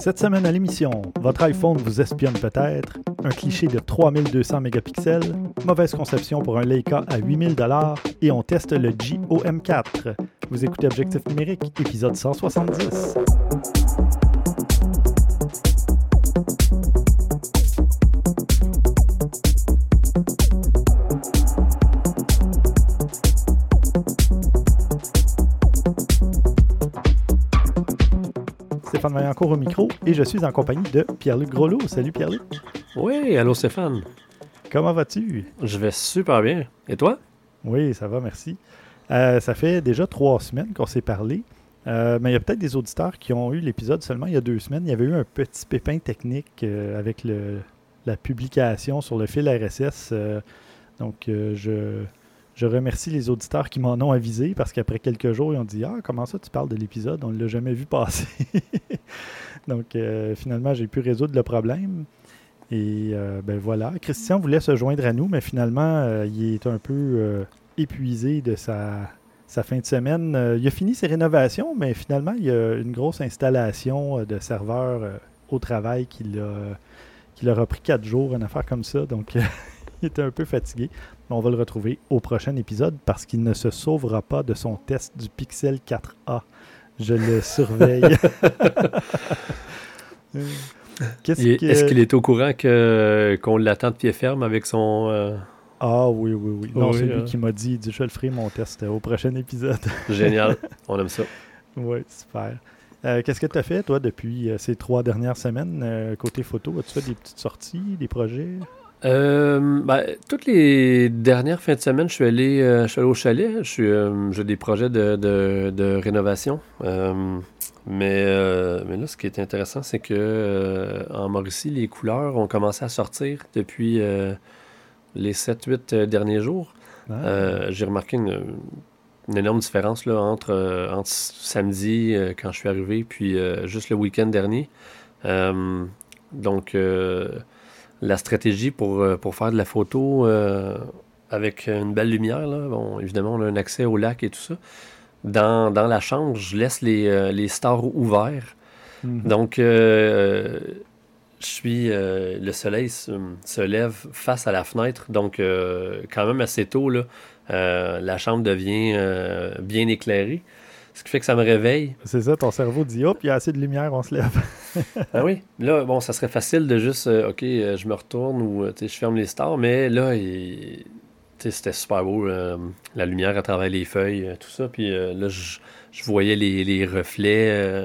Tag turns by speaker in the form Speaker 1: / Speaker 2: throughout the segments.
Speaker 1: Cette semaine à l'émission, votre iPhone vous espionne peut-être, un cliché de 3200 mégapixels, mauvaise conception pour un Leica à 8000 et on teste le GOM4. Vous écoutez Objectif numérique, épisode 170. Stéphane Vaillancourt au micro et je suis en compagnie de Pierre-Luc Groslo. Salut Pierre-Luc.
Speaker 2: Oui, allô Stéphane.
Speaker 1: Comment vas-tu?
Speaker 2: Je vais super bien. Et toi?
Speaker 1: Oui, ça va, merci. Euh, ça fait déjà trois semaines qu'on s'est parlé, euh, mais il y a peut-être des auditeurs qui ont eu l'épisode seulement il y a deux semaines. Il y avait eu un petit pépin technique euh, avec le, la publication sur le fil RSS. donc, je, je remercie les auditeurs qui m'en ont avisé parce qu'après quelques jours, ils ont dit Ah, comment ça tu parles de l'épisode? On ne l'a jamais vu passer. Donc, finalement, j'ai pu résoudre le problème. Et ben voilà. Christian voulait se joindre à nous, mais finalement, il est un peu épuisé de sa, sa, fin de semaine. Euh, il a fini ses rénovations, mais finalement, il y a une grosse installation euh, de serveurs euh, au travail qui l'a repris quatre jours, une affaire comme ça. Donc, il était un peu fatigué. On va le retrouver au prochain épisode parce qu'il ne se sauvera pas de son test du Pixel 4A. Je le surveille.
Speaker 2: Est-ce qu'il est au courant qu'on l'attend de pied ferme avec son,
Speaker 1: ah oui, oui, oui. Non, c'est lui hein. qui m'a dit, je le ferai mon test au prochain épisode.
Speaker 2: Génial, on aime ça.
Speaker 1: Oui, super. Euh, qu'est-ce que tu as fait, toi, depuis euh, ces trois dernières semaines, euh, côté photo? As-tu fait des petites sorties, des projets?
Speaker 2: Ben, toutes les dernières fins de semaine, je suis allé, je suis allé au chalet. J'ai des projets de, de, de rénovation. mais, mais là, ce qui est intéressant, c'est que en Mauricie, les couleurs ont commencé à sortir depuis les 7-8 euh, derniers jours, ah. euh, j'ai remarqué une, énorme différence là, entre, euh, entre samedi, quand je suis arrivé, puis juste le week-end dernier. donc, la stratégie pour, pour faire de la photo avec une belle lumière, là, bon, évidemment, on a un accès au lac et tout ça. Dans, la chambre, je laisse les, les stars ouverts. Mm-hmm. Donc, je suis. Euh, le soleil se, lève face à la fenêtre, donc euh, quand même assez tôt, là, euh, la chambre devient bien éclairée. Ce qui fait que ça me réveille.
Speaker 1: C'est ça, ton cerveau dit hop, il y a assez de lumière, on se lève.
Speaker 2: ah oui. Là, bon, ça serait facile de juste OK, je me retourne ou je ferme les stars, mais là, c'était super beau. la lumière à travers les feuilles, tout ça. Puis là, je, voyais les, les reflets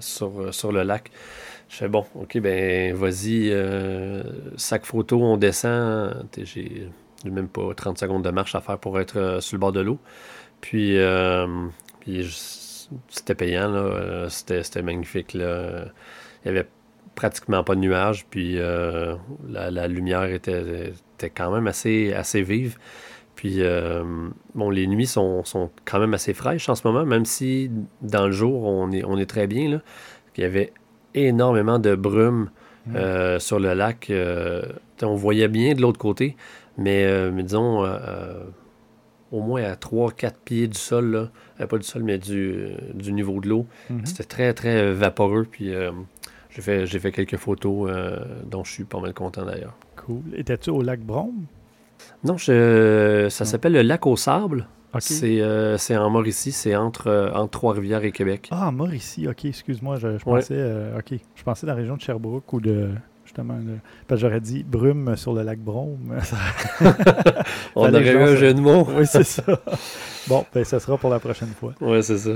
Speaker 2: sur, sur le lac. Je fais bon, ok, ben vas-y, euh, sac photo, on descend. J'ai même pas 30 secondes de marche à faire pour être euh, sur le bord de l'eau. Puis, euh, c'était payant, là. C'était magnifique. Là. Il y avait pratiquement pas de nuages, puis la, lumière était, était, quand même assez, assez vive. Puis, bon, les nuits sont, sont, quand même assez fraîches en ce moment, même si dans le jour, on est, on est très bien. Là. Il y avait énormément de brume mm. euh, sur le lac. Euh, on voyait bien de l'autre côté, mais, euh, disons, au moins à 3-4 pieds du sol, pas du sol, mais du, niveau de l'eau. Mm-hmm. C'était très, très vaporeux. Puis j'ai fait, fait quelques photos dont je suis pas mal content d'ailleurs.
Speaker 1: Cool. Étais-tu au lac Brome?
Speaker 2: Non, ça s'appelle le lac au sable. Euh, c'est en Mauricie, c'est entre, euh, entre Trois-Rivières et Québec.
Speaker 1: Ah, Mauricie, ok, excuse-moi, je, pensais euh, ok, je pensais dans la région de Sherbrooke ou de justement parce que j'aurais dit brume sur le lac Brome.
Speaker 2: On aurait eu un jeu de mots.
Speaker 1: oui, c'est ça. Bon, ben ça sera pour la prochaine fois.
Speaker 2: Oui, c'est ça.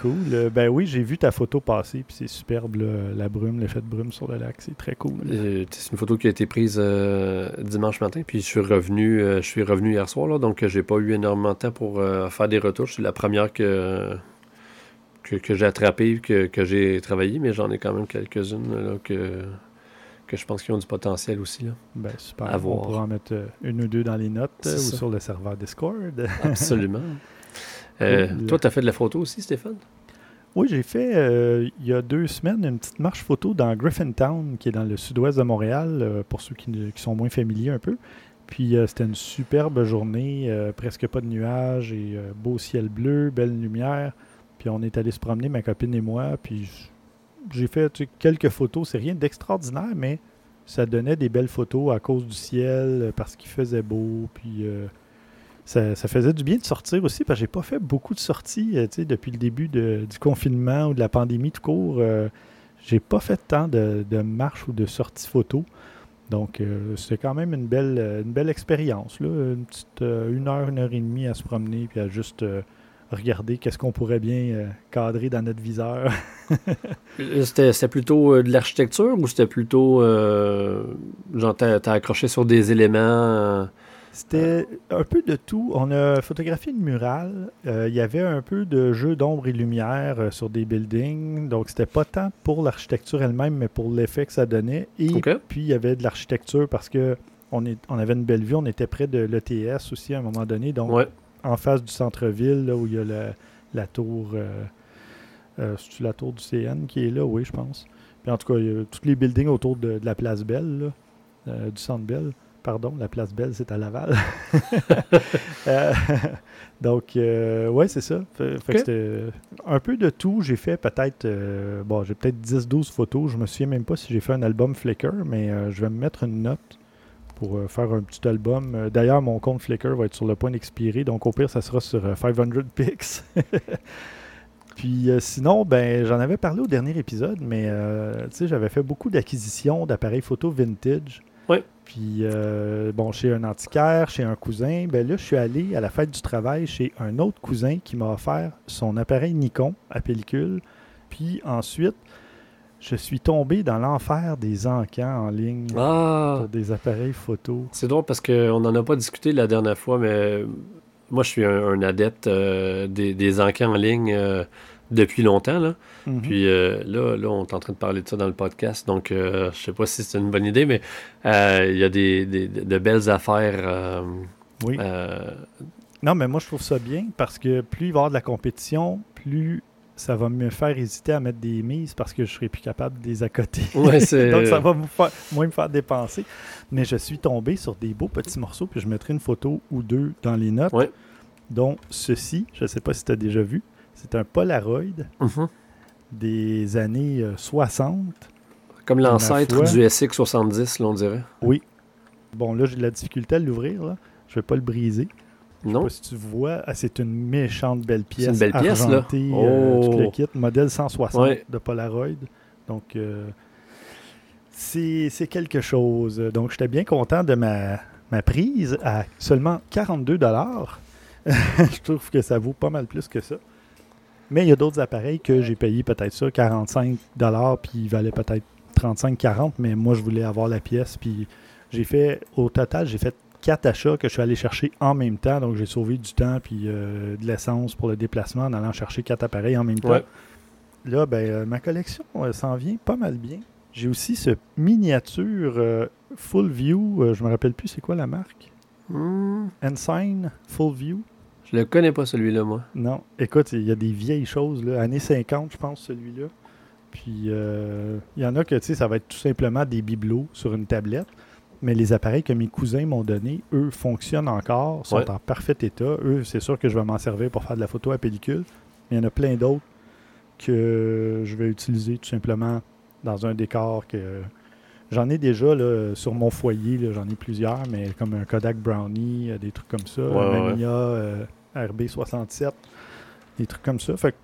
Speaker 1: Cool. Euh, ben oui, j'ai vu ta photo passer, puis c'est superbe, la brume, l'effet de brume sur le lac, c'est très cool.
Speaker 2: Euh, c'est une photo qui a été prise euh, dimanche matin, puis je suis revenu, je suis revenu hier soir, là, donc j'ai pas eu énormément de temps pour faire des retouches. C'est la première que, que, j'ai attrapée, que, que j'ai travaillé, mais j'en ai quand même quelques-unes que, que je pense qu'ils ont du potentiel aussi. Là,
Speaker 1: ben, super. On pourra en mettre une ou deux dans les notes ou sur le serveur Discord.
Speaker 2: Absolument. toi, tu as fait de la photo aussi, Stéphane?
Speaker 1: Oui, j'ai fait euh, il y a deux semaines une petite marche photo dans Griffintown, qui est dans le sud-ouest de Montréal, euh, pour ceux qui, sont moins familiers un peu. Puis euh, c'était une superbe journée, presque pas de nuages et beau ciel bleu, belle lumière. Puis on est allé se promener, ma copine et moi, puis j'ai fait quelques photos. C'est rien d'extraordinaire, mais ça donnait des belles photos à cause du ciel, parce qu'il faisait beau. Puis ça, faisait du bien de sortir aussi, parce que j'ai pas fait beaucoup de sorties depuis le début du confinement ou de la pandémie tout court. j'ai pas fait tant de, de marches ou de sorties photos. Donc, euh, c'était quand même une belle, euh, une belle expérience. Une petite euh, une heure, une heure et demie à se promener puis à juste regarder qu'est-ce qu'on pourrait bien cadrer dans notre viseur.
Speaker 2: c'était plutôt de l'architecture ou c'était plutôt genre t'as accroché sur des éléments
Speaker 1: c'était un peu de tout. On a photographié une murale. Euh, il y avait un peu de jeu d'ombre et lumière euh, sur des buildings. Donc, c'était pas tant pour l'architecture elle-même, mais pour l'effet que ça donnait. Et puis, il y avait de l'architecture parce que on, est, on avait une belle vue. On était près de l'ETS aussi à un moment donné. Donc, en face du centre-ville, où il y a la, tour. Euh, c'est la tour du CN qui est là, oui, je pense. Puis en tout cas, il y a tous les buildings autour de, la place Belle, du centre Belle. Pardon, la place Belle, c'est à Laval. Euh, donc, euh, ouais, c'est ça. un peu de tout. J'ai fait peut-être, euh, bon, j'ai peut-être 10-12 photos. Je me souviens même pas si j'ai fait un album Flickr, mais je vais me mettre une note pour faire un petit album. D'ailleurs, mon compte Flickr va être sur le point d'expirer, donc au pire, ça sera sur 500 pics. Puis sinon, ben, j'en avais parlé au dernier épisode, mais sais, j'avais fait beaucoup d'acquisitions d'appareils photo vintage.
Speaker 2: Oui.
Speaker 1: Puis, euh, bon, chez un antiquaire, chez un cousin, ben là, je suis allé à la fête du travail chez un autre cousin qui m'a offert son appareil Nikon à pellicule. Puis ensuite, je suis tombé dans l'enfer des encans en ligne
Speaker 2: ah!
Speaker 1: pour des appareils photo.
Speaker 2: C'est drôle parce qu'on n'en a pas discuté la dernière fois, mais moi, je suis un, adepte euh, des, des, encans en ligne. Euh, depuis longtemps. Là. Mhm. Puis euh, là, là, on est en train de parler de ça dans le podcast. Donc, je sais pas si c'est une bonne idée, mais il y a des, de belles affaires.
Speaker 1: oui. Non, mais moi, je trouve ça bien parce que plus il va y avoir de la compétition, plus ça va me faire hésiter à mettre des mises parce que je serai plus capable de les accoter.
Speaker 2: Ouais,
Speaker 1: Donc, ça va moins me faire dépenser. Mais je suis tombé sur des beaux petits morceaux, puis je mettrai une photo ou deux dans les notes.
Speaker 2: Ouais.
Speaker 1: Dont ceci, je ne sais pas si tu as déjà vu. C'est un Polaroid
Speaker 2: mhm.
Speaker 1: des années 60. Euh,
Speaker 2: Comme l'ancêtre du SX70, on dirait.
Speaker 1: Oui. Bon, là, j'ai de la difficulté à l'ouvrir. Je ne vais pas le briser.
Speaker 2: Non.
Speaker 1: Je sais pas si tu vois, ah, c'est une méchante belle pièce.
Speaker 2: C'est une belle pièce, là.
Speaker 1: Euh, tout le kit, modèle 160 de Polaroid. Donc, euh, c'est quelque chose. Donc, j'étais bien content de ma, ma prise à seulement 42 Je trouve que ça vaut pas mal plus que ça. Mais il y a d'autres appareils que j'ai payé peut-être ça, 45 puis il valait peut-être 35-40, mais moi, je voulais avoir la pièce. Puis j'ai fait, au total, j'ai fait quatre achats que je suis allé chercher en même temps. Donc, j'ai sauvé du temps puis euh, de l'essence pour le déplacement en allant chercher quatre appareils en même temps. Là, ben, euh, ma collection euh, s'en vient pas mal bien. J'ai aussi ce miniature Full View. je me rappelle plus c'est quoi la marque.
Speaker 2: Hmm.
Speaker 1: Ensign Full View.
Speaker 2: Je le connais pas, celui-là, moi.
Speaker 1: Non. Écoute, il y a des vieilles choses, là. Années 50, je pense, celui-là. Puis, euh, il y en a que, tu sais, ça va être tout simplement des bibelots sur une tablette. Mais les appareils que mes cousins m'ont donnés, eux, fonctionnent encore, sont en parfait état. Eux, c'est sûr que je vais m'en servir pour faire de la photo à pellicule. Mais il y en a plein d'autres que je vais utiliser tout simplement dans un décor que J'en ai déjà là, sur mon foyer, j'en ai plusieurs, mais comme un Kodak Brownie, euh, des trucs comme ça, un Mamiya euh, RB67, des trucs comme ça. Fait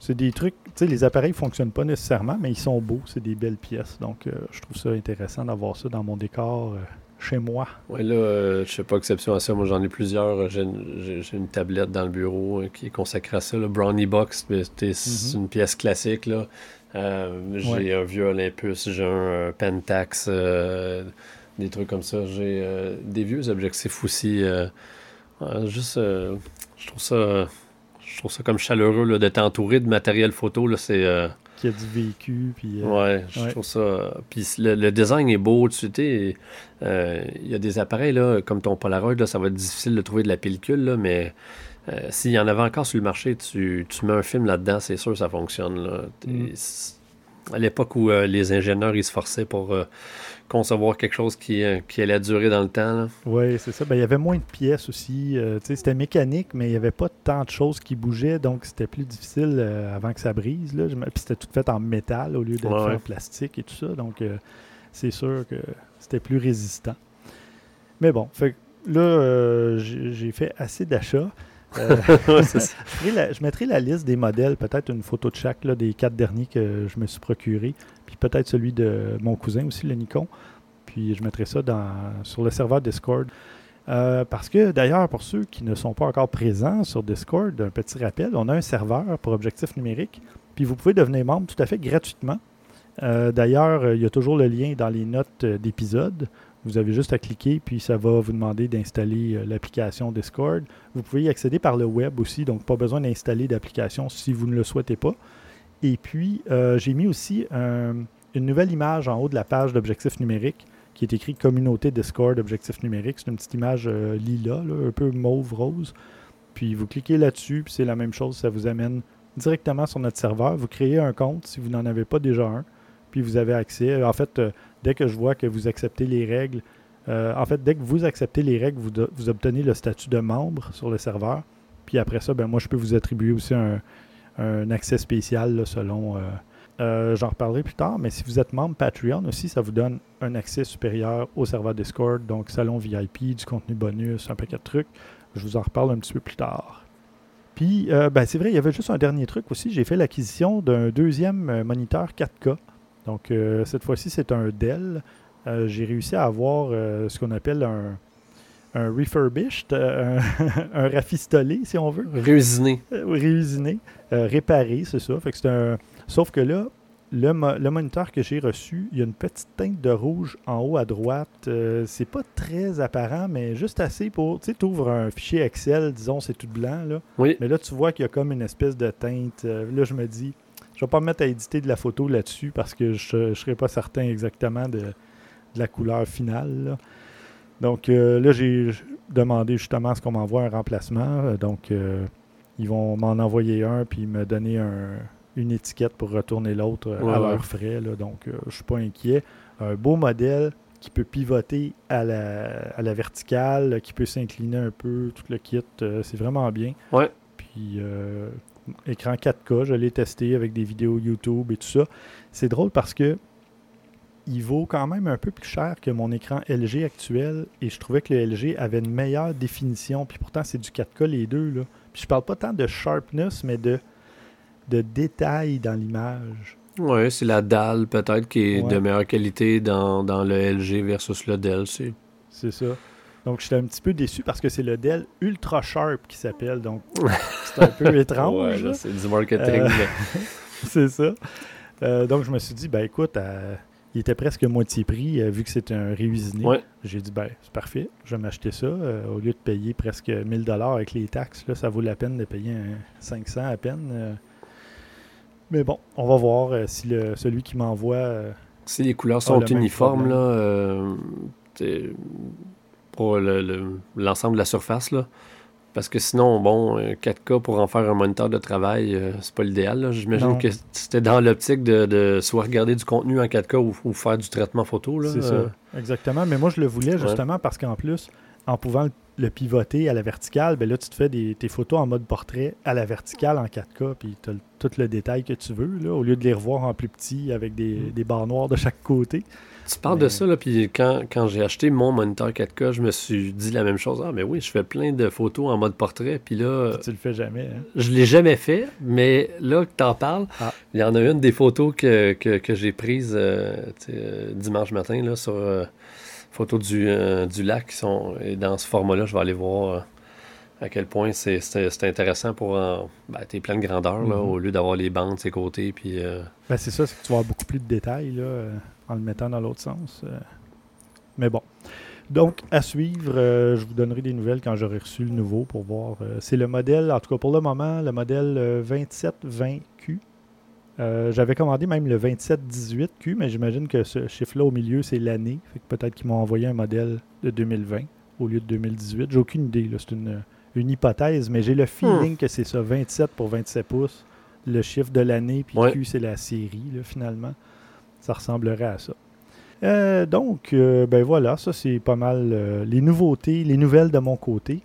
Speaker 1: c'est des trucs, tu sais, les appareils ne fonctionnent pas nécessairement, mais ils sont beaux, c'est des belles pièces. Donc, euh, je trouve ça intéressant d'avoir ça dans mon décor chez moi.
Speaker 2: Oui, là, je sais pas exception à ça. Moi, j'en ai plusieurs. J'ai une, tablette dans le bureau qui est consacrée à ça. Le Brownie Box, c'est mm-hmm. une pièce classique. Là. Euh, j'ai un vieux Olympus, j'ai un, Pentax, euh, des trucs comme ça. J'ai euh, des vieux objectifs aussi. juste, je trouve ça, je trouve ça comme chaleureux d'être entouré de matériel photo. Là, c'est
Speaker 1: qui a du vécu. Puis,
Speaker 2: ouais, je trouve ça. Puis le, design est beau. Tu sais, il y a des appareils là, comme ton Polaroid, là, ça va être difficile de trouver de la pellicule, là, mais euh, s'il y en avait encore sur le marché, tu, mets un film là-dedans, c'est sûr que ça fonctionne. Là. Mm. à l'époque où les ingénieurs ils se forçaient pour concevoir quelque chose qui, qui, allait durer dans le temps.
Speaker 1: Oui, c'est ça. Ben, il y avait moins de pièces aussi. c'était mécanique, mais il n'y avait pas tant de choses qui bougeaient, donc c'était plus difficile avant que ça brise. Là. Puis c'était tout fait en métal au lieu d'être en plastique et tout ça. Donc c'est sûr que c'était plus résistant. Mais bon, fait, là, j'ai fait assez d'achats. Euh, je, mettrai la liste des modèles, peut-être une photo de chaque là, des quatre derniers que je me suis procuré, puis peut-être celui de mon cousin aussi, le Nikon. Puis je mettrai ça dans, sur le serveur Discord. Euh, parce que d'ailleurs, pour ceux qui ne sont pas encore présents sur Discord, un petit rappel, on a un serveur pour objectif numérique, puis vous pouvez devenir membre tout à fait gratuitement. Euh, d'ailleurs, il y a toujours le lien dans les notes d'épisode. Vous avez juste à cliquer, puis ça va vous demander d'installer euh, l'application Discord. Vous pouvez y accéder par le web aussi, donc pas besoin d'installer d'application si vous ne le souhaitez pas. Et puis, euh, j'ai mis aussi une nouvelle image en haut de la page d'Objectif numérique qui est écrit Communauté Discord Objectif numérique. C'est une petite image euh, lila, un peu mauve-rose. Puis vous cliquez là-dessus, puis c'est la même chose, ça vous amène directement sur notre serveur. Vous créez un compte si vous n'en avez pas déjà un, puis vous avez accès. En fait, dès que je vois que vous acceptez les règles, euh, en fait, dès que vous acceptez les règles, vous, obtenez le statut de membre sur le serveur. Puis après ça, ben, moi, je peux vous attribuer aussi un, accès spécial selon. Euh, euh, j'en reparlerai plus tard, mais si vous êtes membre Patreon aussi, ça vous donne un accès supérieur au serveur Discord, donc salon VIP, du contenu bonus, un paquet de trucs. Je vous en reparle un petit peu plus tard. Puis, ben, c'est vrai, il y avait juste un dernier truc aussi. J'ai fait l'acquisition d'un deuxième moniteur 4K. Donc, euh, cette fois-ci, c'est un Dell. Euh, j'ai réussi à avoir euh, ce qu'on appelle un, un refurbished, un, rafistolé, si on veut.
Speaker 2: Réusiné.
Speaker 1: réusiné. réparé, c'est ça. Fait que un... Sauf que là, le, le moniteur que j'ai reçu, il y a une petite teinte de rouge en haut à droite. c'est pas très apparent, mais juste assez pour. Tu sais, tu ouvres un fichier Excel, disons, c'est tout blanc. Là.
Speaker 2: Oui.
Speaker 1: Mais là, tu vois qu'il y a comme une espèce de teinte. là, je me dis, je vais pas me mettre à éditer de la photo là-dessus parce que je ne serais pas certain exactement de, la couleur finale. Donc euh, là, j'ai demandé justement à ce qu'on m'envoie un remplacement. Donc euh, ils vont m'en envoyer un puis me donner une étiquette pour retourner l'autre euh, à leurs frais. Donc je ne suis pas inquiet. Un beau modèle qui peut pivoter à la, verticale, qui peut s'incliner un peu, tout le kit. c'est vraiment bien.
Speaker 2: Ouais.
Speaker 1: Puis écran 4K. Je l'ai testé avec des vidéos YouTube et tout ça. C'est drôle parce que il vaut quand même un peu plus cher que mon écran LG actuel et je trouvais que le LG avait une meilleure définition. Puis pourtant, c'est du 4K les deux. Là. Puis je parle pas tant de sharpness, mais de, de détails dans l'image.
Speaker 2: Oui, c'est la dalle peut-être qui est de meilleure qualité dans, dans, le LG versus le Dell.
Speaker 1: C'est ça. Donc, j'étais un petit peu déçu parce que c'est le Dell Ultra Sharp qui s'appelle. Donc, c'est un peu étrange.
Speaker 2: Ouais, c'est du marketing. Euh,
Speaker 1: c'est ça. Euh, donc, je me suis dit, ben écoute, euh, il était presque moitié prix vu que c'était un réusiné. J'ai dit, ben c'est parfait, je vais m'acheter ça. au lieu de payer presque 1000 avec les taxes, là, ça vaut la peine de payer 500 à peine. mais bon, on va voir si le, celui qui m'envoie.
Speaker 2: si les couleurs sont uniformes, là, pour l'ensemble de la surface. Là. Parce que sinon, bon, 4K euh, pour en faire un moniteur de travail, euh, c'est pas l'idéal. J'imagine que c'était dans l'optique de, soit regarder du contenu en 4K ou, faire du traitement photo.
Speaker 1: C'est ça. Euh. Exactement. Mais moi, je le voulais justement parce qu'en plus, en pouvant le, pivoter à la verticale, ben là, tu te fais des, tes photos en mode portrait à la verticale en 4K, puis tu as tout le détail que tu veux, là, au lieu de les revoir en plus petit avec des, mm. des barres noires de chaque côté.
Speaker 2: Tu parles de ça, là, puis quand, quand j'ai acheté mon moniteur 4K, je me suis dit la même chose. Ah, mais oui, je fais plein de photos en mode portrait, puis là...
Speaker 1: Tu le fais jamais, hein?
Speaker 2: Je l'ai jamais fait, mais là que t'en parles, ah. il y en a une des photos que, que, j'ai prises euh, euh, dimanche matin, là, sur euh, photos du, du lac, qui sont, et dans ce format-là, je vais aller voir à quel point c'est intéressant pour ben, tes plans de grandeur, là, mm-hmm. au lieu d'avoir les bandes de ses côtés, puis...
Speaker 1: Ben, c'est ça, c'est que tu vas avoir beaucoup plus de détails, là en le mettant dans l'autre sens. Euh. Mais bon. Donc, à suivre, euh, je vous donnerai des nouvelles quand j'aurai reçu le nouveau pour voir. Euh, c'est le modèle, en tout cas pour le moment, le modèle 2720Q. J'avais commandé même le 2718Q, mais j'imagine que ce chiffre-là au milieu, c'est l'année. Fait que peut-être qu'ils m'ont envoyé un modèle de 2020 au lieu de 2018. J'ai aucune idée. C'est une, hypothèse, mais j'ai le feeling hmm. que c'est ça, 27 pour 27 pouces. le chiffre de l'année, puis Q, c'est la série, finalement. Ça ressemblerait à ça. Euh, donc, euh, ben voilà, ça c'est pas mal euh, les nouveautés, les nouvelles de mon côté.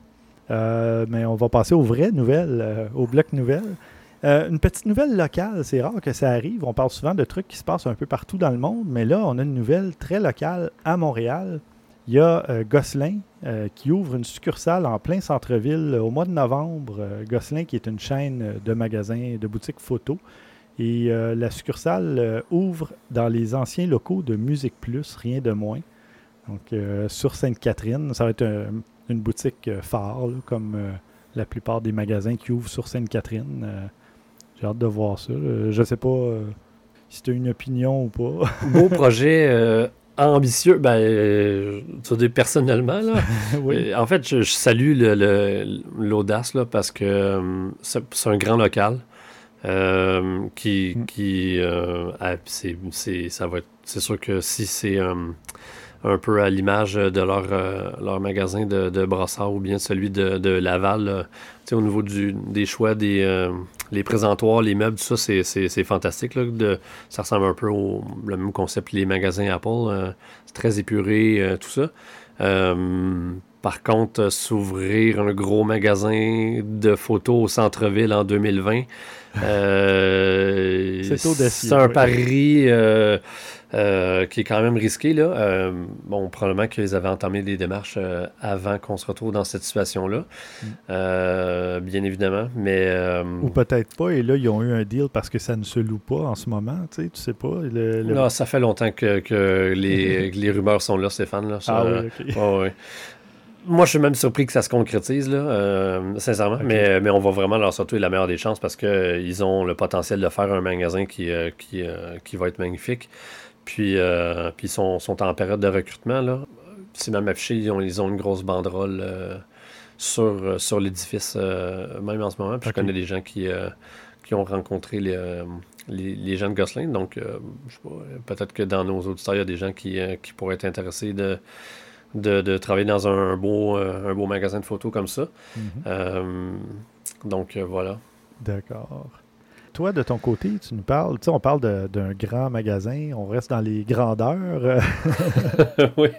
Speaker 1: mais on va passer aux vraies nouvelles, au bloc nouvelles. une petite nouvelle locale, c'est rare que ça arrive. On parle souvent de trucs qui se passent un peu partout dans le monde, mais là, on a une nouvelle très locale à Montréal. Il y a Gosselin qui ouvre une succursale en plein centre-ville au mois de novembre. Gosselin, qui est une chaîne de magasins, de boutiques photo. Et euh, la succursale euh, ouvre dans les anciens locaux de Musique Plus, rien de moins. Donc, euh, sur Sainte-Catherine, ça va être une boutique phare, comme la plupart des magasins qui ouvrent sur Sainte-Catherine. J'ai hâte de voir ça. Je ne sais pas si tu as une opinion ou pas.
Speaker 2: Beau projet ambitieux, ben, tu dis personnellement, là. En fait, je, salue l'audace, là, parce que c'est un grand local. Euh, qui, mm. qui euh, c'est, ça va c'est sûr que si c'est euh, un peu à l'image de leur, leur magasin de, de Brassard ou bien celui de, de Laval, au niveau du, des choix des les présentoirs, les meubles, tout ça, c'est, c'est, fantastique. Là, de, ça ressemble un peu au le même concept les magasins Apple. c'est très épuré, tout ça. Par contre, s'ouvrir un gros magasin de photos au centre-ville en 2020, euh, c'est un pari euh, euh, qui est quand même risqué. Là. bon, probablement qu'ils avaient entamé des démarches avant qu'on se retrouve dans cette situation-là, mm. bien évidemment. Mais,
Speaker 1: Ou peut-être pas, et là, ils ont eu un deal parce que ça ne se loue pas en ce moment, tu sais, tu sais pas.
Speaker 2: Non, ça fait longtemps que, les, les, rumeurs sont là, Stéphane. Là,
Speaker 1: ah oui,
Speaker 2: oui. Moi, je suis même surpris que ça se concrétise, là, euh, sincèrement. Mais, mais on va vraiment leur sortir la meilleure des chances parce qu'ils euh, ont le potentiel de faire un magasin qui, euh, qui, qui va être magnifique. Puis, puis ils sont, sont, en période de recrutement. Là. C'est même affiché, ils ont, ils ont une grosse banderole sur, sur l'édifice, même en ce moment. Puis je connais des gens qui, qui ont rencontré les, les, les, gens de Gosselin. Donc, je sais pas, peut-être que dans nos auditeurs, il y a des gens qui, qui pourraient être intéressés de de, travailler dans un beau, euh, un beau magasin de photos comme ça. Mhm. Euh, donc euh, voilà.
Speaker 1: D'accord. Toi, de ton côté, tu nous parles, tu sais, on parle d'un grand magasin, on reste dans les grandeurs.
Speaker 2: oui.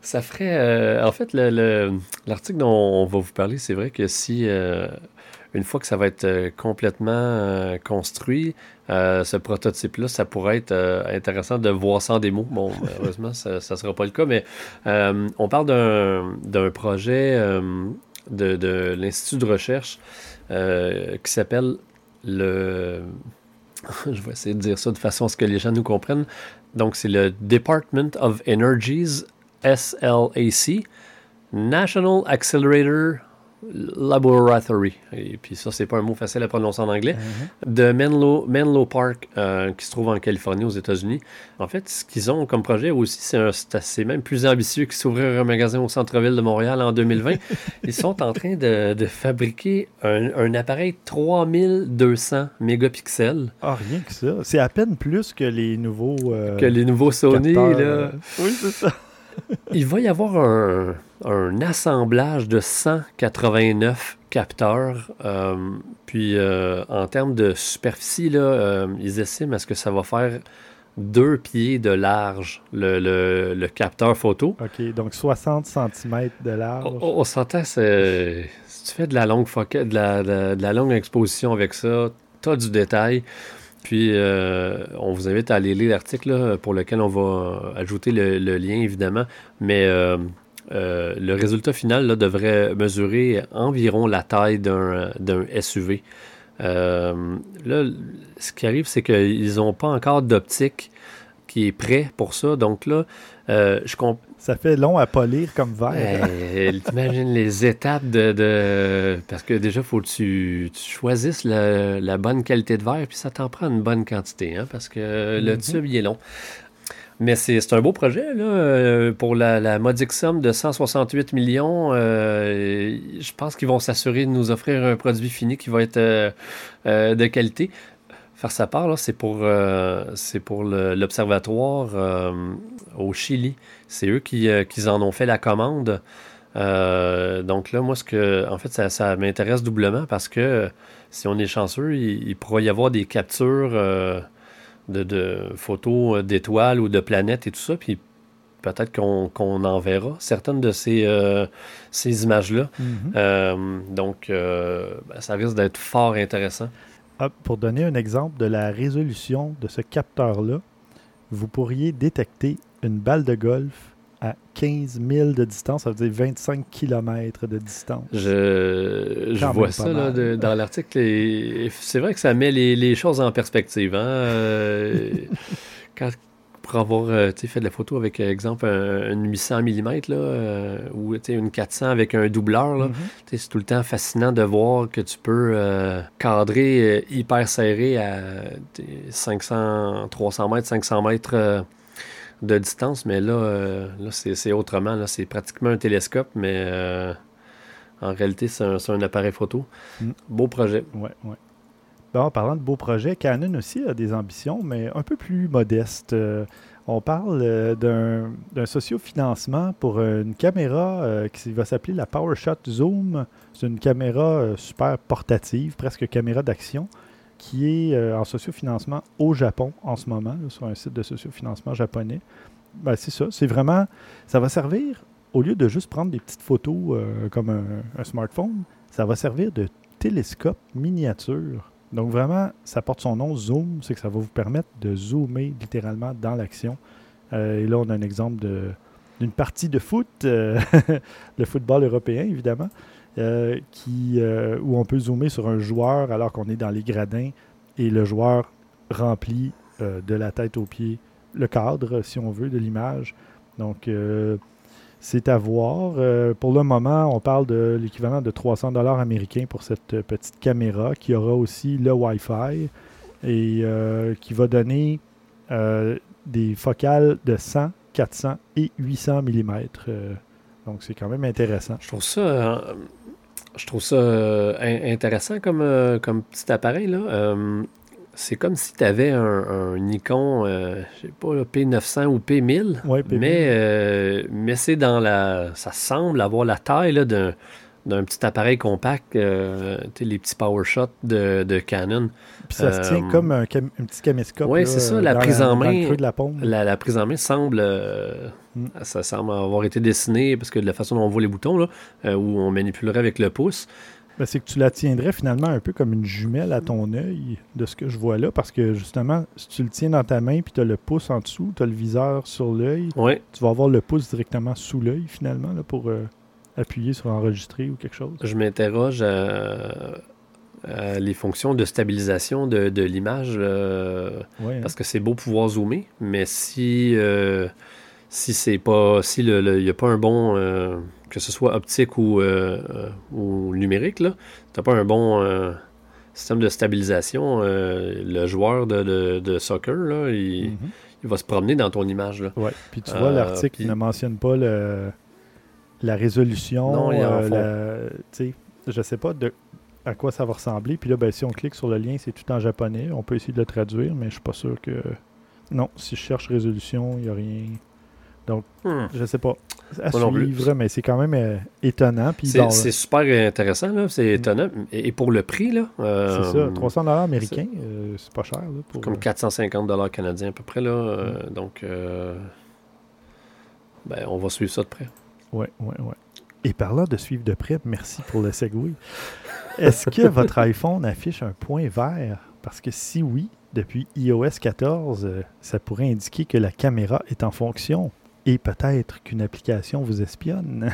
Speaker 2: Ça ferait. en fait, l'article dont on va vous parler, c'est vrai que si une fois que ça va être euh, complètement euh, construit, euh, ce prototype-là, ça pourrait être intéressant de voir sans démo. Bon, heureusement, ça ne sera pas le cas, mais on parle d'un projet de, de l'Institut de recherche qui s'appelle le... Je vais essayer de dire ça de façon à ce que les gens nous comprennent. Donc, c'est le Department of Energy's SLAC, National Accelerator Laboratory. Et puis ça, c'est pas un mot facile à prononcer en anglais. Mhm. De Menlo, Menlo Park, euh, qui se trouve en Californie, aux États-Unis. En fait, ce qu'ils ont comme projet aussi, c'est même plus ambitieux que s'ouvrir un magasin au centre-ville de Montréal en 2020. Ils sont en train de, fabriquer un, appareil 3200 mégapixels.
Speaker 1: Ah, rien que ça. C'est à peine plus que les nouveaux. Euh,
Speaker 2: que les nouveaux Sony, là. Euh,
Speaker 1: oui, c'est ça.
Speaker 2: Il va y avoir un, assemblage de 189 capteurs. Euh, puis euh, en termes de superficie, là, euh, ils estiment à ce que ça va faire deux pieds de large, le, capteur photo.
Speaker 1: OK, donc 60 cm de large.
Speaker 2: On, s'entend, si tu fais de la longue de la, de la longue exposition avec ça, tu as du détail. Puis, euh, on vous invite à aller lire l'article pour lequel on va ajouter le, lien, évidemment. Mais euh, euh, le résultat final devrait mesurer environ la taille d'un SUV. là, ce qui arrive, c'est qu'ils n'ont pas encore d'optique qui est prêt pour ça. Donc là, je, comprends.
Speaker 1: Ça fait long à polir comme verre.
Speaker 2: Ben, t'imagines les étapes de, Parce que déjà, il faut que tu, choisisses la, bonne qualité de verre, puis ça t'en prend une bonne quantité, hein, parce que le mhm. tube, il est long. Mais c'est un beau projet, là, euh, pour la, modique somme de 168 millions. Euh, je pense qu'ils vont s'assurer de nous offrir un produit fini qui va être euh, de qualité faire sa part, c'est pour, euh, pour l'observatoire euh, au Chili. C'est eux qui, euh, qui, en ont fait la commande. Donc là, moi, ce que, en fait, ça, ça m'intéresse doublement parce que si on est chanceux, il, pourrait y avoir des captures de, de, photos d'étoiles ou de planètes et tout ça. Puis peut-être qu'on qu enverra certaines de ces, euh, ces images-là.
Speaker 1: Mhm.
Speaker 2: donc, ben, ça risque d'être fort intéressant.
Speaker 1: Ah, pour donner un exemple de la résolution de ce capteur-là, vous pourriez détecter une balle de golf à 15 000 de distance, ça veut dire 25 km de distance.
Speaker 2: Je, je vois ça là, de, dans l'article. C'est vrai que ça met les, les choses en perspective. Hein? Euh, quand, pour avoir euh, fait de la photo avec, exemple, un, 800 mm là, euh, ou une 400 avec un doubleur, mm-hmm. c'est tout le temps fascinant de voir que tu peux cadrer hyper serré à 500, 300 mètres, 500 mètres de distance, mais là, euh, là c'est autrement. Là, c'est pratiquement un télescope, mais euh, en réalité, c'est un, appareil photo. Mm. Beau projet.
Speaker 1: Ouais, ouais. En parlant de beau projet, Canon aussi a des ambitions, mais un peu plus modestes. Euh, on parle d'un sociofinancement pour une caméra qui va s'appeler la PowerShot Zoom. C'est une caméra super portative, presque caméra d'action qui est euh, en sociofinancement au Japon en ce moment, sur un site de sociofinancement japonais. Ben, c'est ça. C'est vraiment. Ça va servir, au lieu de juste prendre des petites photos euh, comme un, smartphone, ça va servir de télescope miniature. Donc vraiment, ça porte son nom, Zoom, c'est que ça va vous permettre de zoomer littéralement dans l'action. Euh, et là, on a un exemple d'une partie de foot, le football européen évidemment. Euh, qui, euh, où on peut zoomer sur un joueur alors qu'on est dans les gradins et le joueur remplit euh, de la tête aux pieds le cadre, si on veut, de l'image. Donc, c'est à voir. pour le moment, on parle de l'équivalent de 300 dollars américains pour cette petite caméra qui aura aussi le Wi-Fi et qui va donner des focales de 100, 400 et 800 mm. donc, c'est quand même intéressant.
Speaker 2: Je trouve ça je trouve ça euh, intéressant comme, euh, comme petit appareil. Là. Euh, c'est comme si tu avais un, Nikon, je sais pas, P900 ou P1000. Mais, mais c'est dans la. Ça semble avoir la taille d'un d'un petit appareil compact, euh, les petits power shots de, de Canon.
Speaker 1: Puis ça se tient comme un, petit caméscope.
Speaker 2: Oui, c'est ça. La prise en main.
Speaker 1: De la.
Speaker 2: La, prise en main semble. Euh, mm. Ça semble avoir été dessiné parce que de la façon dont on voit les boutons, là, euh, où on manipulerait avec le pouce.
Speaker 1: Ben, c'est que tu la tiendrais finalement un peu comme une jumelle à ton œil, de ce que je vois là, parce que justement, si tu le tiens dans ta main puis tu as le pouce en dessous, tu as le viseur sur l'œil, tu vas avoir le pouce directement sous l'œil finalement là, pour appuyer sur enregistrer ou quelque chose?
Speaker 2: Je m'interroge à, les fonctions de stabilisation de, l'image euh, hein. parce que c'est beau pouvoir zoomer, mais si euh, si c'est pas si il n'y a pas un bon euh, que ce soit optique ou, ou numérique là, t'as pas un bon système de stabilisation, le joueur de, soccer là, mm-hmm. il, va se promener dans ton image là.
Speaker 1: Puis tu vois l'article ne mentionne pas le la résolution, non, euh, je sais pas de à quoi ça va ressembler. Puis là, ben, si on clique sur le lien, c'est tout en japonais. On peut essayer de le traduire, mais je suis pas sûr que. Non, si je cherche résolution, il n'y a rien. Donc, hmm. je sais pas. À suivre, mais c'est quand même euh, étonnant.
Speaker 2: C'est super intéressant, c'est hmm. étonnant. Et, pour le prix, là.
Speaker 1: c'est ça, 300 dollars américains, euh, c'est pas cher. Là,
Speaker 2: Comme 450 dollars canadiens à peu près, là. Hmm. Donc, ben, on va suivre ça de près.
Speaker 1: Oui, oui, oui. Et parlant de suivre de près, merci pour le segway. Est-ce que votre iPhone affiche un point vert? Parce que si oui, depuis iOS 14, euh, ça pourrait indiquer que la caméra est en fonction et peut-être qu'une application vous espionne.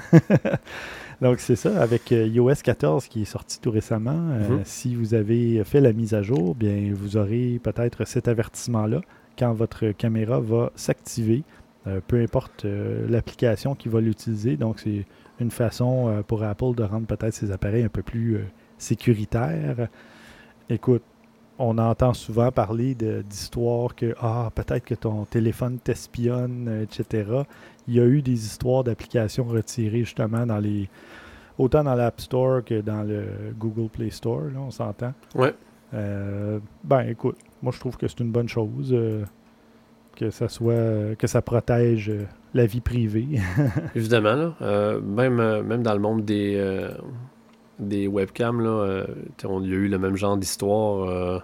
Speaker 1: Donc c'est ça, avec euh, iOS 14 qui est sorti tout récemment, euh, mm-hmm. si vous avez fait la mise à jour, bien vous aurez peut-être cet avertissement-là quand votre caméra va s'activer euh, peu importe euh, l'application qui va l'utiliser. Donc, c'est une façon pour Apple de rendre peut-être ses appareils un peu plus sécuritaires. Écoute, on entend souvent parler d'histoires que ah, peut-être que ton téléphone t'espionne, etc. Il y a eu des histoires d'applications retirées justement dans les. autant dans l'App Store que dans le Google Play Store, là, on s'entend.
Speaker 2: Ouais.
Speaker 1: ben écoute, moi je trouve que c'est une bonne chose que ça soit que ça protège la vie privée.
Speaker 2: Évidemment, là, même, même dans le monde des, des webcams, là, on, il y a eu le même genre d'histoire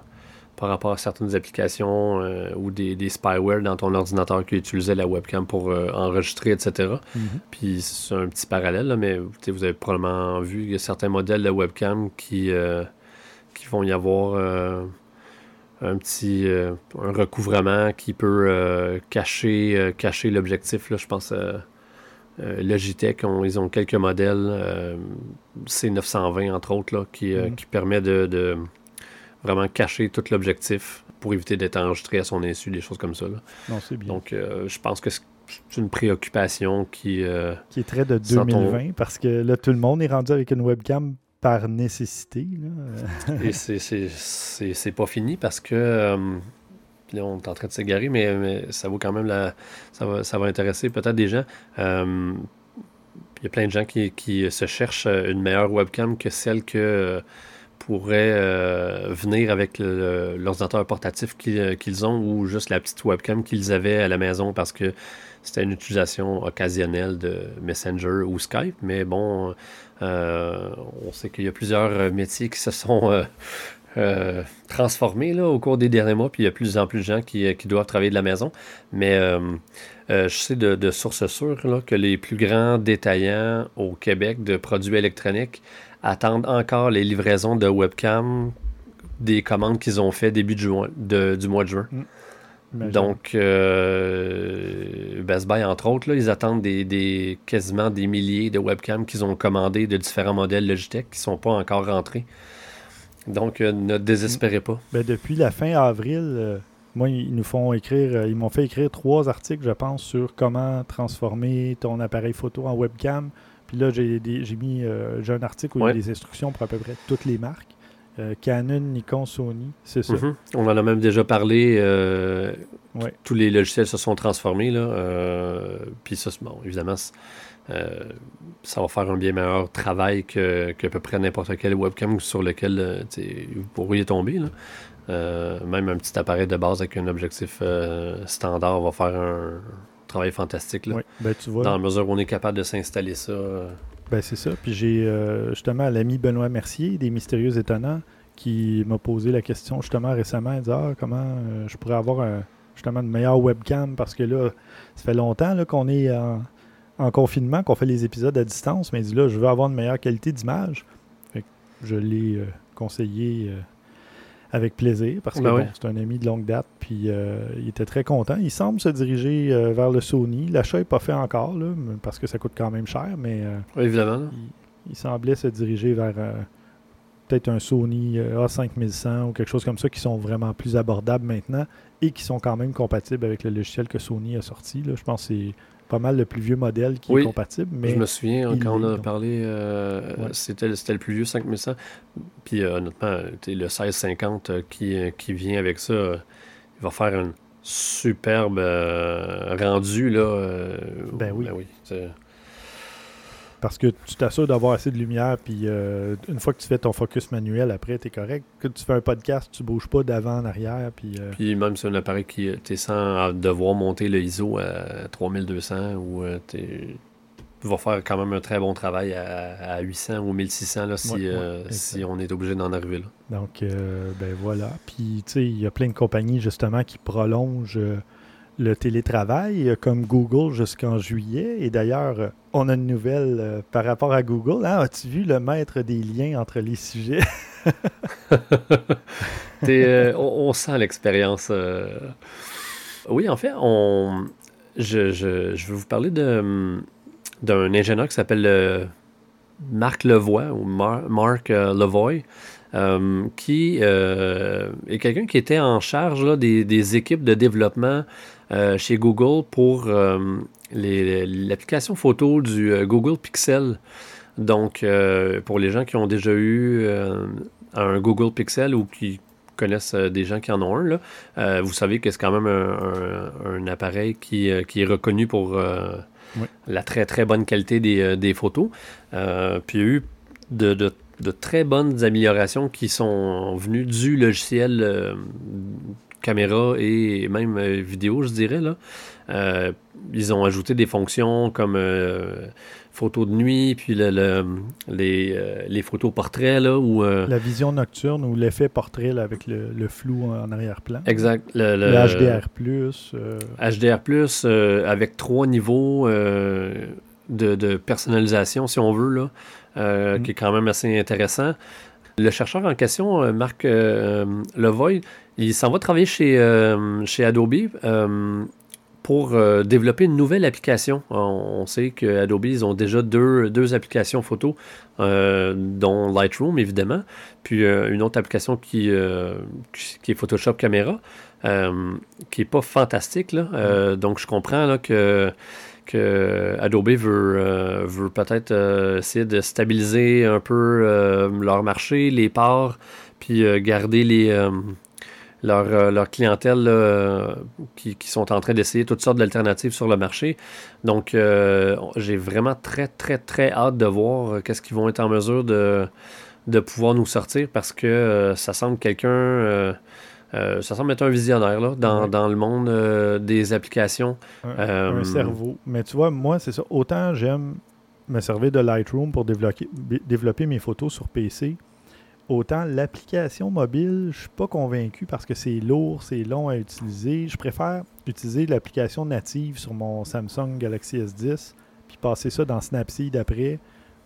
Speaker 2: par rapport à certaines applications euh, ou des, des, spyware dans ton ordinateur qui utilisait la webcam pour euh, enregistrer, etc. Mm-hmm. Puis c'est un petit parallèle, mais vous avez probablement vu y a certains modèles de webcam qui, euh, qui vont y avoir un petit un recouvrement qui peut cacher, cacher l'objectif. Je pense Logitech, ils ont quelques modèles, C920 entre autres, là, qui, mm-hmm. qui permet de vraiment cacher tout l'objectif pour éviter d'être enregistré à son insu, des choses comme ça.
Speaker 1: Non, c'est bien.
Speaker 2: Donc, euh, je pense que c'est une préoccupation qui... Euh,
Speaker 1: qui est très de 2020, parce que là, tout le monde est rendu avec une webcam par nécessité.
Speaker 2: Et c'est pas fini parce que... Euh, on est en train de s'égarer, mais, mais, ça vaut quand même la... Ça va, intéresser peut-être des gens. Il y a plein de gens qui, se cherchent une meilleure webcam que celle que euh, venir avec l'ordinateur portatif euh, qu'ils ont ou juste la petite webcam qu'ils avaient à la maison parce que c'était une utilisation occasionnelle de Messenger ou Skype. Mais bon, euh, on sait qu'il y a plusieurs métiers qui se sont transformés là, au cours des derniers mois, puis il y a de plus en plus de gens qui, doivent travailler de la maison. Mais je sais de, de sources sûres que les plus grands détaillants au Québec de produits électroniques attendent encore les livraisons de webcam des commandes qu'ils ont fait début du mois de juin. Mm. Donc, euh, Best Buy, entre autres, là, ils attendent des, quasiment des milliers de webcams qu'ils ont commandés de différents modèles Logitech qui ne sont pas encore rentrés. Donc, euh, ne désespérez pas.
Speaker 1: Ben, depuis la fin avril, euh, moi, ils nous font écrire, ils m'ont fait écrire trois articles, je pense, sur comment transformer ton appareil photo en webcam là, j'ai mis euh, j'ai un article où il y a des instructions pour à peu près toutes les marques. Euh, Canon, Nikon, Sony, c'est ça.
Speaker 2: Mhm. On en a même déjà parlé. Euh, tous les logiciels se sont transformés. Là, puis ça, bon, évidemment, ça va faire un bien meilleur travail que, que à peu près n'importe quel webcam sur lequel vous pourriez tomber. même un petit appareil de base avec un objectif standard va faire un, travail fantastique. Là,
Speaker 1: ben, tu vois,
Speaker 2: dans la mesure où on est capable de s'installer ça.
Speaker 1: Euh. Ben, c'est ça. Puis j'ai euh, justement l'ami Benoît Mercier des Mystérieux Étonnants qui m'a posé la question justement récemment. Il dit ah, comment euh, je pourrais avoir justement une meilleure webcam parce que là, ça fait longtemps qu'on est en, confinement, qu'on fait les épisodes à distance. Mais il dit là, je veux avoir une meilleure qualité d'image. Je l'ai conseillé avec plaisir, parce que ben c'est un ami de longue date, puis euh, il était très content. Il semble se diriger euh, vers le Sony. L'achat n'est pas fait encore, là, parce que ça coûte quand même cher, mais
Speaker 2: euh, évidemment.
Speaker 1: Il, semblait se diriger vers peut-être un Sony A5100 ou quelque chose comme ça, qui sont vraiment plus abordables maintenant et qui sont quand même compatibles avec le logiciel que Sony a sorti. Là. Je pense que c'est pas mal le plus vieux modèle qui est compatible. Mais
Speaker 2: je me souviens, hein, quand on a parlé, euh, c'était, le plus vieux 5100. Puis euh, honnêtement, le 1650 euh, qui, qui vient avec ça, il va faire un superbe rendu. Là,
Speaker 1: ben oui. Ben oui parce que tu t'assures d'avoir assez de lumière, puis euh, une fois que tu fais ton focus manuel, après, tu es correct. Quand tu fais un podcast, tu bouges pas d'avant en arrière. Puis,
Speaker 2: euh, puis même sur un appareil qui tu sans devoir monter le ISO à 3200 ou euh, tu vas faire quand même un très bon travail à, 800 ou 1600 là, si, si on est obligé d'en arriver là.
Speaker 1: Donc, ben voilà. Puis, tu sais, il y a plein de compagnies justement qui prolongent le télétravail, euh, comme Google jusqu'en juillet. Et d'ailleurs, euh, on a une nouvelle euh, par rapport à Google. Hein? As-tu vu le maître des liens entre les sujets?
Speaker 2: on, sent l'expérience. Oui, en fait, on, je, je, vais vous parler d'un ingénieur qui s'appelle Marc Levoy ou Marc Levoy. qui est quelqu'un qui était en charge des, équipes de développement chez Google pour euh, l'application photo du euh, Google Pixel. Donc, pour les gens qui ont déjà eu un Google Pixel ou qui connaissent des gens qui en ont un, là, vous savez que c'est quand même un, appareil qui, qui, est reconnu pour la très très bonne qualité des, des photos. puis il y a eu de, de, de, très bonnes améliorations qui sont venues du logiciel caméra et même vidéo, je dirais. Là. ils ont ajouté des fonctions comme photos de nuit, puis le, les, les, photos portraits. Là, où,
Speaker 1: La vision nocturne ou l'effet portrait avec le, flou en arrière-plan.
Speaker 2: Exact.
Speaker 1: Le, HDR.
Speaker 2: HDR, avec trois niveaux de, personnalisation, si on veut, là, euh, mm. qui est quand même assez intéressant. Le chercheur en question, euh, Marc euh, Levoy, il s'en va travailler chez, chez Adobe pour développer une nouvelle application. On, sait qu'Adobe, ils ont déjà deux, deux applications photo, dont Lightroom, évidemment, puis une autre application qui, qui est Photoshop Camera, qui n'est pas fantastique. Là. Donc, je comprends que que Adobe veut, euh, veut peut-être euh, essayer de stabiliser un peu euh, leur marché, les parts, puis garder les, leur, leur, clientèle qui, qui, sont en train d'essayer toutes sortes d'alternatives sur le marché. Donc, j'ai vraiment très, très, très hâte de voir qu'est-ce qu'ils vont être en mesure de, de pouvoir nous sortir parce que ça semble quelqu'un euh, ça semble être un visionnaire là, dans, le monde euh, des applications.
Speaker 1: Un, euh, cerveau. Mais tu vois, moi, c'est ça. Autant j'aime me servir de Lightroom pour développer, développer mes photos sur PC, autant l'application mobile, je suis pas convaincu parce que c'est lourd, c'est long à utiliser. Je préfère utiliser l'application native sur mon Samsung Galaxy S10, puis passer ça dans Snapseed après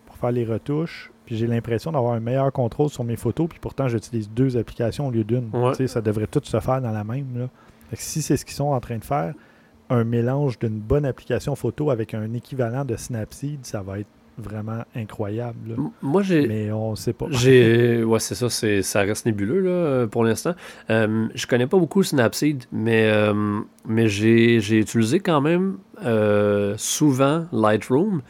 Speaker 1: pour faire les retouches puis j'ai l'impression d'avoir un meilleur contrôle sur mes photos, puis pourtant j'utilise deux applications au lieu d'une. Ça devrait tout se faire dans la même. Là. si c'est ce qu'ils sont en train de faire, un mélange d'une bonne application photo avec un équivalent de Snapseed, ça va être vraiment incroyable.
Speaker 2: Moi, j'ai.
Speaker 1: Mais on sait pas.
Speaker 2: J'ai. Ouais, c'est ça, c'est... ça reste nébuleux là, pour l'instant. Euh, je connais pas beaucoup Snapseed, mais, euh, mais j'ai... j'ai utilisé quand même euh, souvent Lightroom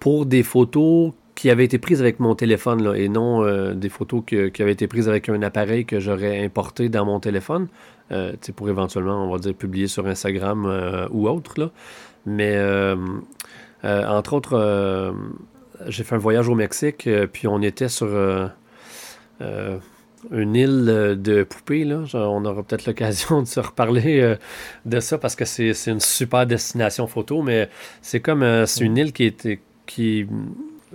Speaker 2: pour des photos qui avait été prise avec mon téléphone là, et non euh, des photos qui avaient été prises avec un appareil que j'aurais importé dans mon téléphone euh, pour éventuellement, on va dire, publier sur Instagram euh, ou autre. Là. Mais entre autres, j'ai fait un voyage au Mexique, puis on était sur une île de poupées. Là. On aura peut-être l'occasion de se reparler de ça parce que c'est une super destination photo, mais c'est comme c'est une île qui était qui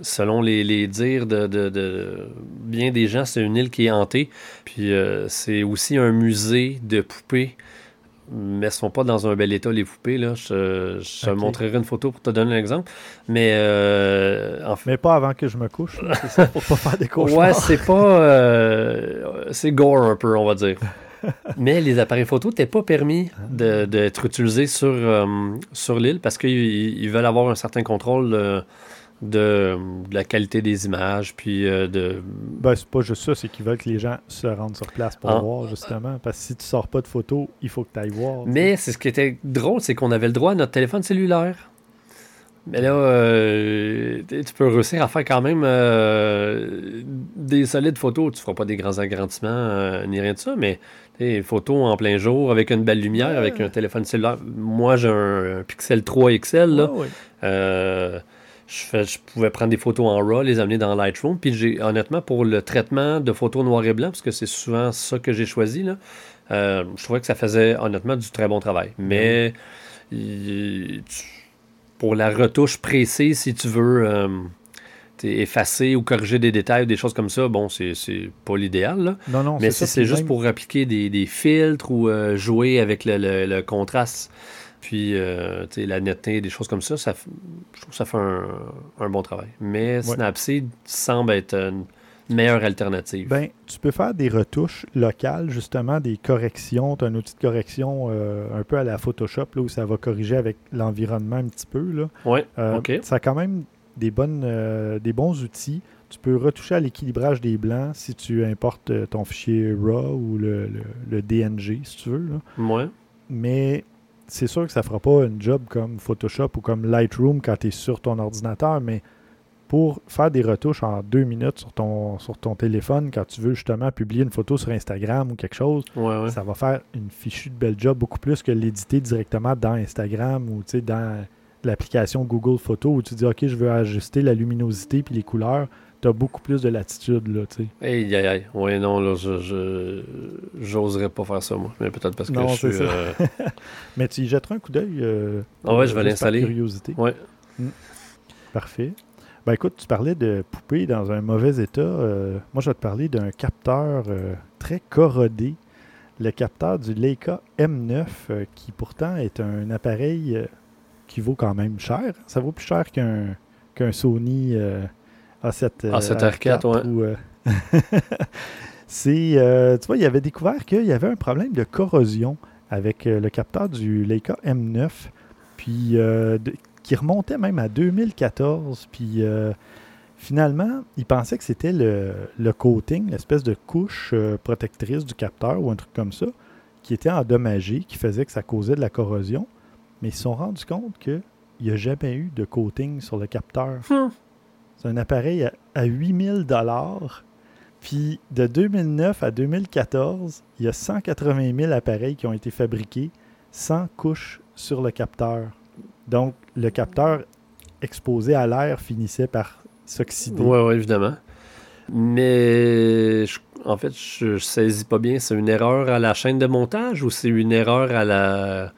Speaker 2: selon les, dires de, bien des gens, c'est une île qui est hantée. Puis euh, c'est aussi un musée de poupées. Mais elles ne sont pas dans un bel état, les poupées. Là. Je, te montrerai une photo pour te donner un exemple. Mais, euh,
Speaker 1: Mais pas avant que je me couche. C'est ça, pour pas faire des cauchemars.
Speaker 2: Ouais, c'est pas... Euh, c'est gore un peu, on va dire. Mais les appareils photo n'étaient pas permis d'être utilisés sur, sur l'île parce qu'ils veulent avoir un certain contrôle de, la qualité des images, puis euh, de...
Speaker 1: Ben, c'est pas juste ça, c'est qu'ils veulent que les gens se rendent sur place pour ah. voir, justement. Parce que si tu sors pas de photos, il faut que tu ailles voir.
Speaker 2: Mais c'est ce qui était drôle, c'est qu'on avait le droit à notre téléphone cellulaire. Mais là, euh, tu peux réussir à faire quand même euh, des solides photos. Tu feras pas des grands agrandissements ni rien de ça, mais des photos en plein jour avec une belle lumière, avec un téléphone cellulaire. Moi, j'ai un, Pixel 3 XL. Là. Je, pouvais prendre des photos en RAW, les amener dans Lightroom. Puis j'ai honnêtement, pour le traitement de photos noir et blanc, parce que c'est souvent ça que j'ai choisi, là, euh, je trouvais que ça faisait honnêtement du très bon travail. Mais pour la retouche précise, si tu veux euh, effacer ou corriger des détails ou des choses comme ça, bon, c'est pas l'idéal.
Speaker 1: Non, non,
Speaker 2: Mais si c'est juste pour appliquer des, filtres ou euh, jouer avec le contraste puis euh, la netteté, des choses comme ça, ça je trouve que ça fait un, bon travail. Mais Snapseed semble être une meilleure alternative.
Speaker 1: Ben, tu peux faire des retouches locales, justement, des corrections. Tu as un outil de correction euh, un peu à la Photoshop, là, où ça va corriger avec l'environnement un petit peu.
Speaker 2: Oui, euh, OK.
Speaker 1: Ça a quand même des, bonnes, des bons outils. Tu peux retoucher à l'équilibrage des blancs si tu importes ton fichier RAW ou le, le, DNG, si tu veux.
Speaker 2: Là.
Speaker 1: Mais c'est sûr que ça fera pas un job comme Photoshop ou comme Lightroom quand tu es sur ton ordinateur, mais pour faire des retouches en deux minutes sur ton, sur ton téléphone, quand tu veux justement publier une photo sur Instagram ou quelque chose, ça va faire une fichue de belle job beaucoup plus que l'éditer directement dans Instagram ou dans l'application Google Photos où tu dis OK, je veux ajuster la luminosité puis les couleurs. As beaucoup plus de latitude, là, tu sais.
Speaker 2: Aïe, aïe, aïe. Ouais, non, là, je, j'oserais pas faire ça, moi. Mais peut-être parce que
Speaker 1: Non,
Speaker 2: je
Speaker 1: c'est
Speaker 2: suis...
Speaker 1: ça.
Speaker 2: euh,
Speaker 1: Mais tu y jetteras un coup d'œil. euh,
Speaker 2: Ah ouais, je vais l'installer.
Speaker 1: curiosité.
Speaker 2: Ouais.
Speaker 1: Parfait. Ben écoute, tu parlais de poupées dans un mauvais état. Euh, moi, je vais te parler d'un capteur très corrodé. Le capteur du Leica M9, euh, qui pourtant est un appareil qui vaut quand même cher. Ça vaut plus cher qu'un qu'un Sony A7 euh,
Speaker 2: A7R4, ouais.
Speaker 1: ou, euh, C'est, euh, tu vois, il avait découvert qu'il y avait un problème de corrosion avec le capteur du Leica M9, puis de- qui remontait même à 2014. Puis finalement, il pensait que c'était le, le coating, l'espèce de couche protectrice du capteur ou un truc comme ça, qui était endommagé, qui faisait que ça causait de la corrosion. Mais ils se sont rendus compte qu'il n'y a jamais eu de coating sur le capteur.
Speaker 2: Hmm.
Speaker 1: C'est un appareil à, à 8000 dollars. Puis de 2009 à 2014, il y a 180 000 appareils qui ont été fabriqués sans couche sur le capteur. Donc le capteur exposé à l'air finissait par s'oxyder.
Speaker 2: Ouais, ouais, évidemment. Mais en fait, je, je saisis pas bien. C'est une erreur à la chaîne de montage ou c'est une erreur à la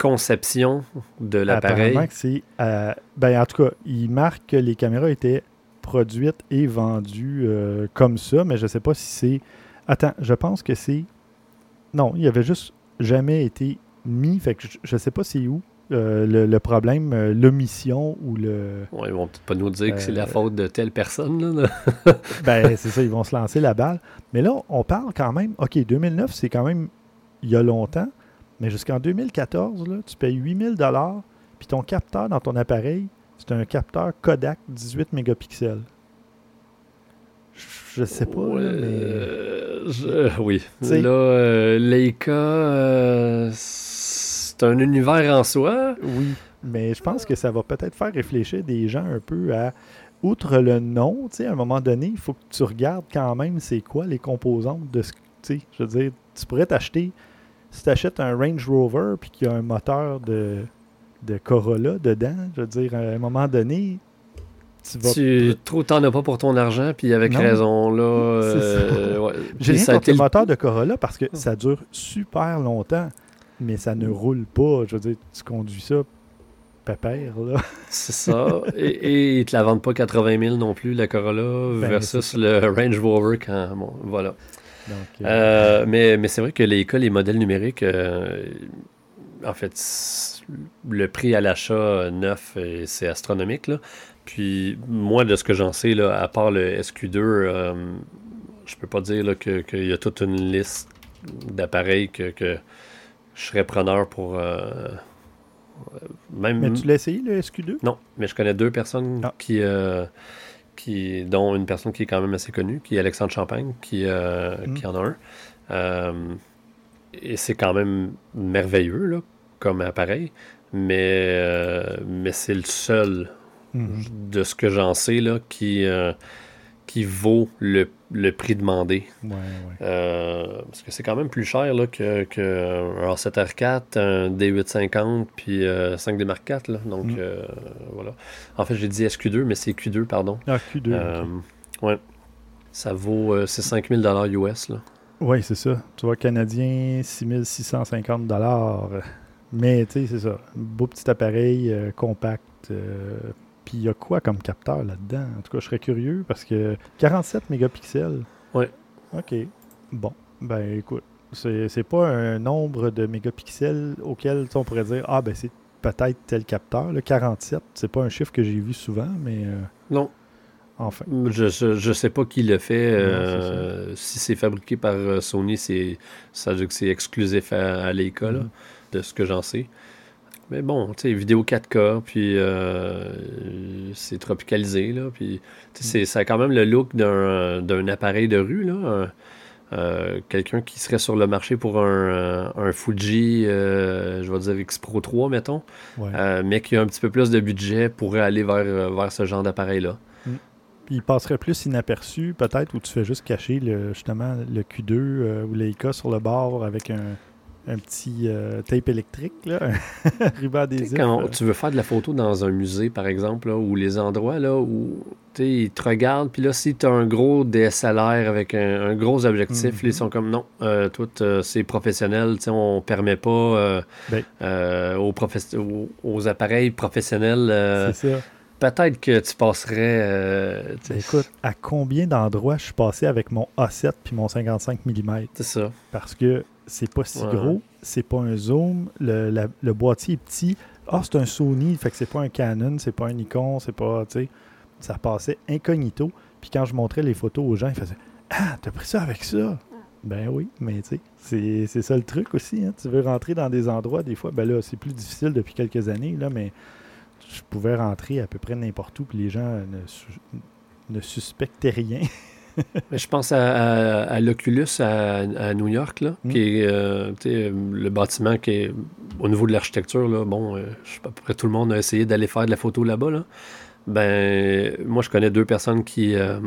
Speaker 2: conception de l'appareil?
Speaker 1: Apparemment que c'est... euh, ben, en tout cas, il marque que les caméras étaient produites et vendues euh, comme ça, mais je sais pas si c'est... Attends, je pense que c'est... Non, il avait juste jamais été mis, fait que je, je sais pas c'est où euh, le, le problème, euh, l'omission ou le...
Speaker 2: Ouais, ils vont peut-être pas nous dire que c'est la faute de telle personne. Là.
Speaker 1: Ben, c'est ça, ils vont se lancer la balle. Mais là, on parle quand même... OK, 2009, c'est quand même il y a longtemps, mais jusqu'en 2014, là, tu payes 8000 puis ton capteur dans ton appareil, c'est un capteur Kodak 18 mégapixels. Je sais pas, là, mais...
Speaker 2: je- oui. Là, euh, Leica, euh, c'est un univers en soi.
Speaker 1: Oui, mais je pense que ça va peut-être faire réfléchir des gens un peu à, outre le nom, tu sais, à un moment donné, il faut que tu regardes quand même c'est quoi les composantes de ce tu sais, je veux dire, tu pourrais t'acheter, si tu achètes un Range Rover puis qu'il y a un moteur de, de Corolla dedans, je veux dire, à un moment donné, tu vas...
Speaker 2: Tu trop t'en as pas pour ton argent, puis avec
Speaker 1: Non.
Speaker 2: raison, là. Euh, ouais.
Speaker 1: J'ai rien contre
Speaker 2: été
Speaker 1: le moteur de Corolla parce que ça dure super longtemps, mais ça ne roule pas. Je veux dire, tu conduis ça pépère, là.
Speaker 2: C'est ça. Et, et ils te la vendent pas 80 000 non plus, la Corolla,
Speaker 1: Ben,
Speaker 2: versus le Range Rover quand. Bon, voilà.
Speaker 1: Donc, euh,
Speaker 2: Euh, mais mais c'est vrai que les cas, les modèles numériques, euh, en fait, le prix à l'achat neuf, c'est astronomique. Là. Puis moi, de ce que j'en sais, là, à part le SQ2, euh, je peux pas dire là, que- qu'il y a toute une liste d'appareils que, que je serais preneur pour. euh, même,
Speaker 1: mais tu l'as essayé, le SQ2?
Speaker 2: non, mais je connais deux personnes
Speaker 1: Ah.
Speaker 2: qui, euh, dont une personne qui est quand même assez connue, qui est Alexandre Champagne, qui, euh,
Speaker 1: Mm.
Speaker 2: qui en a un. Euh, et c'est quand même merveilleux là, comme appareil, mais, euh, mais c'est le seul
Speaker 1: Mhm.
Speaker 2: de ce que j'en sais là, qui, qui vaut le, le prix demandé.
Speaker 1: Ouais, ouais.
Speaker 2: Euh, parce que c'est quand même plus cher là, que, que un A7R4, un D850, puis euh, 5D Mark IV. Là. Donc,
Speaker 1: Mm.
Speaker 2: euh, voilà. En fait, j'ai dit SQ2, mais c'est Q2, pardon.
Speaker 1: Ah, Q2.
Speaker 2: Euh,
Speaker 1: ok.
Speaker 2: Ouais. Ça vaut... euh, c'est 5000 US, là.
Speaker 1: Oui, c'est ça. Tu vois, canadien, 6650 Mais, tu sais, c'est ça. Beau petit appareil euh, compact. Puis, il y a quoi comme capteur là-dedans? En tout cas, je serais curieux parce que 47 mégapixels.
Speaker 2: Ouais.
Speaker 1: OK. Bon. Ben, écoute. C'est c'est pas un nombre de mégapixels auquel on pourrait dire Ah, ben, c'est peut-être tel capteur. Le 47, c'est pas un chiffre que j'ai vu souvent, mais euh,
Speaker 2: Non,
Speaker 1: enfin.
Speaker 2: je, je, je sais pas qui le fait.
Speaker 1: Non,
Speaker 2: euh, si c'est fabriqué par euh, Sony, c'est ça veut dire que c'est exclusif à, là,
Speaker 1: Mhm.
Speaker 2: de ce que j'en sais. Mais bon, tu sais, vidéo 4K, puis euh, c'est tropicalisé, là, puis tu sais, c'est- ça a quand même le look d'un d'un appareil de rue, là. euh, Quelqu'un qui serait sur le marché pour un, euh, un Fuji, euh, je vais dire X Pro 3, mettons,
Speaker 1: Ouais.
Speaker 2: mais qui a un petit peu plus de budget pourrait aller vers, vers ce genre d'appareil-là.
Speaker 1: Puis il passerait plus inaperçu, peut-être, où tu fais juste cacher le, justement le Q2 euh, ou Leica sur le bord avec un, un petit euh, tape électrique, là, un ruban adhésif.
Speaker 2: Quand tu veux faire de la photo dans un musée, par exemple, là, ou les endroits là, où ils te regardent, puis là, si tu as un gros DSLR avec un, gros objectif, ils
Speaker 1: Mhm.
Speaker 2: sont comme non, euh, toi, t'as- c'est professionnel, on permet pas euh,
Speaker 1: Ben.
Speaker 2: euh, aux, professe- aux, aux appareils professionnels. euh,
Speaker 1: C'est ça.
Speaker 2: Peut-être que tu passerais. euh,
Speaker 1: Ben, écoute, à combien d'endroits je suis passé avec mon A7 puis mon 55 mm?
Speaker 2: c'est ça.
Speaker 1: Parce que c'est pas si
Speaker 2: Ouais.
Speaker 1: gros, c'est pas un zoom, le, la- le boîtier est petit. Ah, c'est un Sony, fait que c'est pas un Canon, c'est pas un Nikon, c'est pas, tu sais, ça passait incognito. Puis quand je montrais les photos aux gens, ils faisaient Ah, t'as pris ça avec ça? Ben oui, mais tu sais, c'est- c'est ça le truc aussi. hein. Tu veux rentrer dans des endroits, des fois, ben là, c'est plus difficile depuis quelques années, là, mais je pouvais rentrer à peu près n'importe où, puis les gens ne, su- ne suspectaient rien.
Speaker 2: Je pense à, à- à l'Oculus à, à New York, là,
Speaker 1: Mm.
Speaker 2: qui est euh, le bâtiment qui est au niveau de l'architecture. Là, bon, euh, je sais pas, à peu près tout le monde a essayé d'aller faire de la photo là-bas. Là. Ben, moi, je connais deux personnes qui, euh,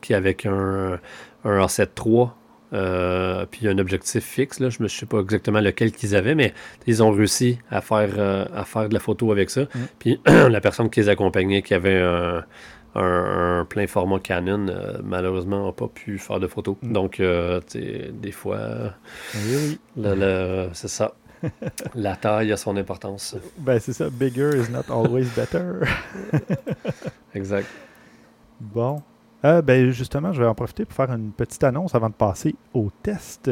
Speaker 2: qui avec un, un A7 III, euh, puis un objectif fixe. Là, je ne sais pas exactement lequel qu'ils avaient, mais ils ont réussi à faire, euh, à faire de la photo avec ça. Puis la personne qui les accompagnait, qui avait un, un- un plein format Canon, euh, malheureusement, n'a pas pu faire de photos.
Speaker 1: Mm.
Speaker 2: Donc, euh, des fois,
Speaker 1: Oui, oui.
Speaker 2: c'est ça. la taille a son importance.
Speaker 1: Ben c'est ça, bigger is not always better.
Speaker 2: Exact.
Speaker 1: Bon. Euh, ben justement, je vais en profiter pour faire une petite annonce avant de passer au test.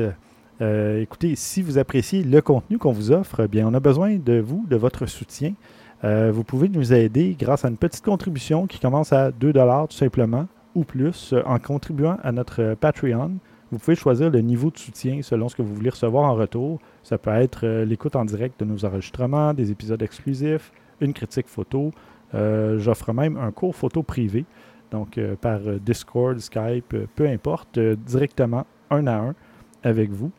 Speaker 1: Euh, écoutez, si vous appréciez le contenu qu'on vous offre, eh bien, on a besoin de vous, de votre soutien. Euh, vous pouvez nous aider grâce à une petite contribution qui commence à 2 tout simplement ou plus euh, en contribuant à notre euh, Patreon. Vous pouvez choisir le niveau de soutien selon ce que vous voulez recevoir en retour. Ça peut être l'écoute en direct de nos enregistrements, des épisodes exclusifs, une critique photo. J'offre même un cours photo privé, donc par Discord, Skype, peu importe, directement un à un avec vous.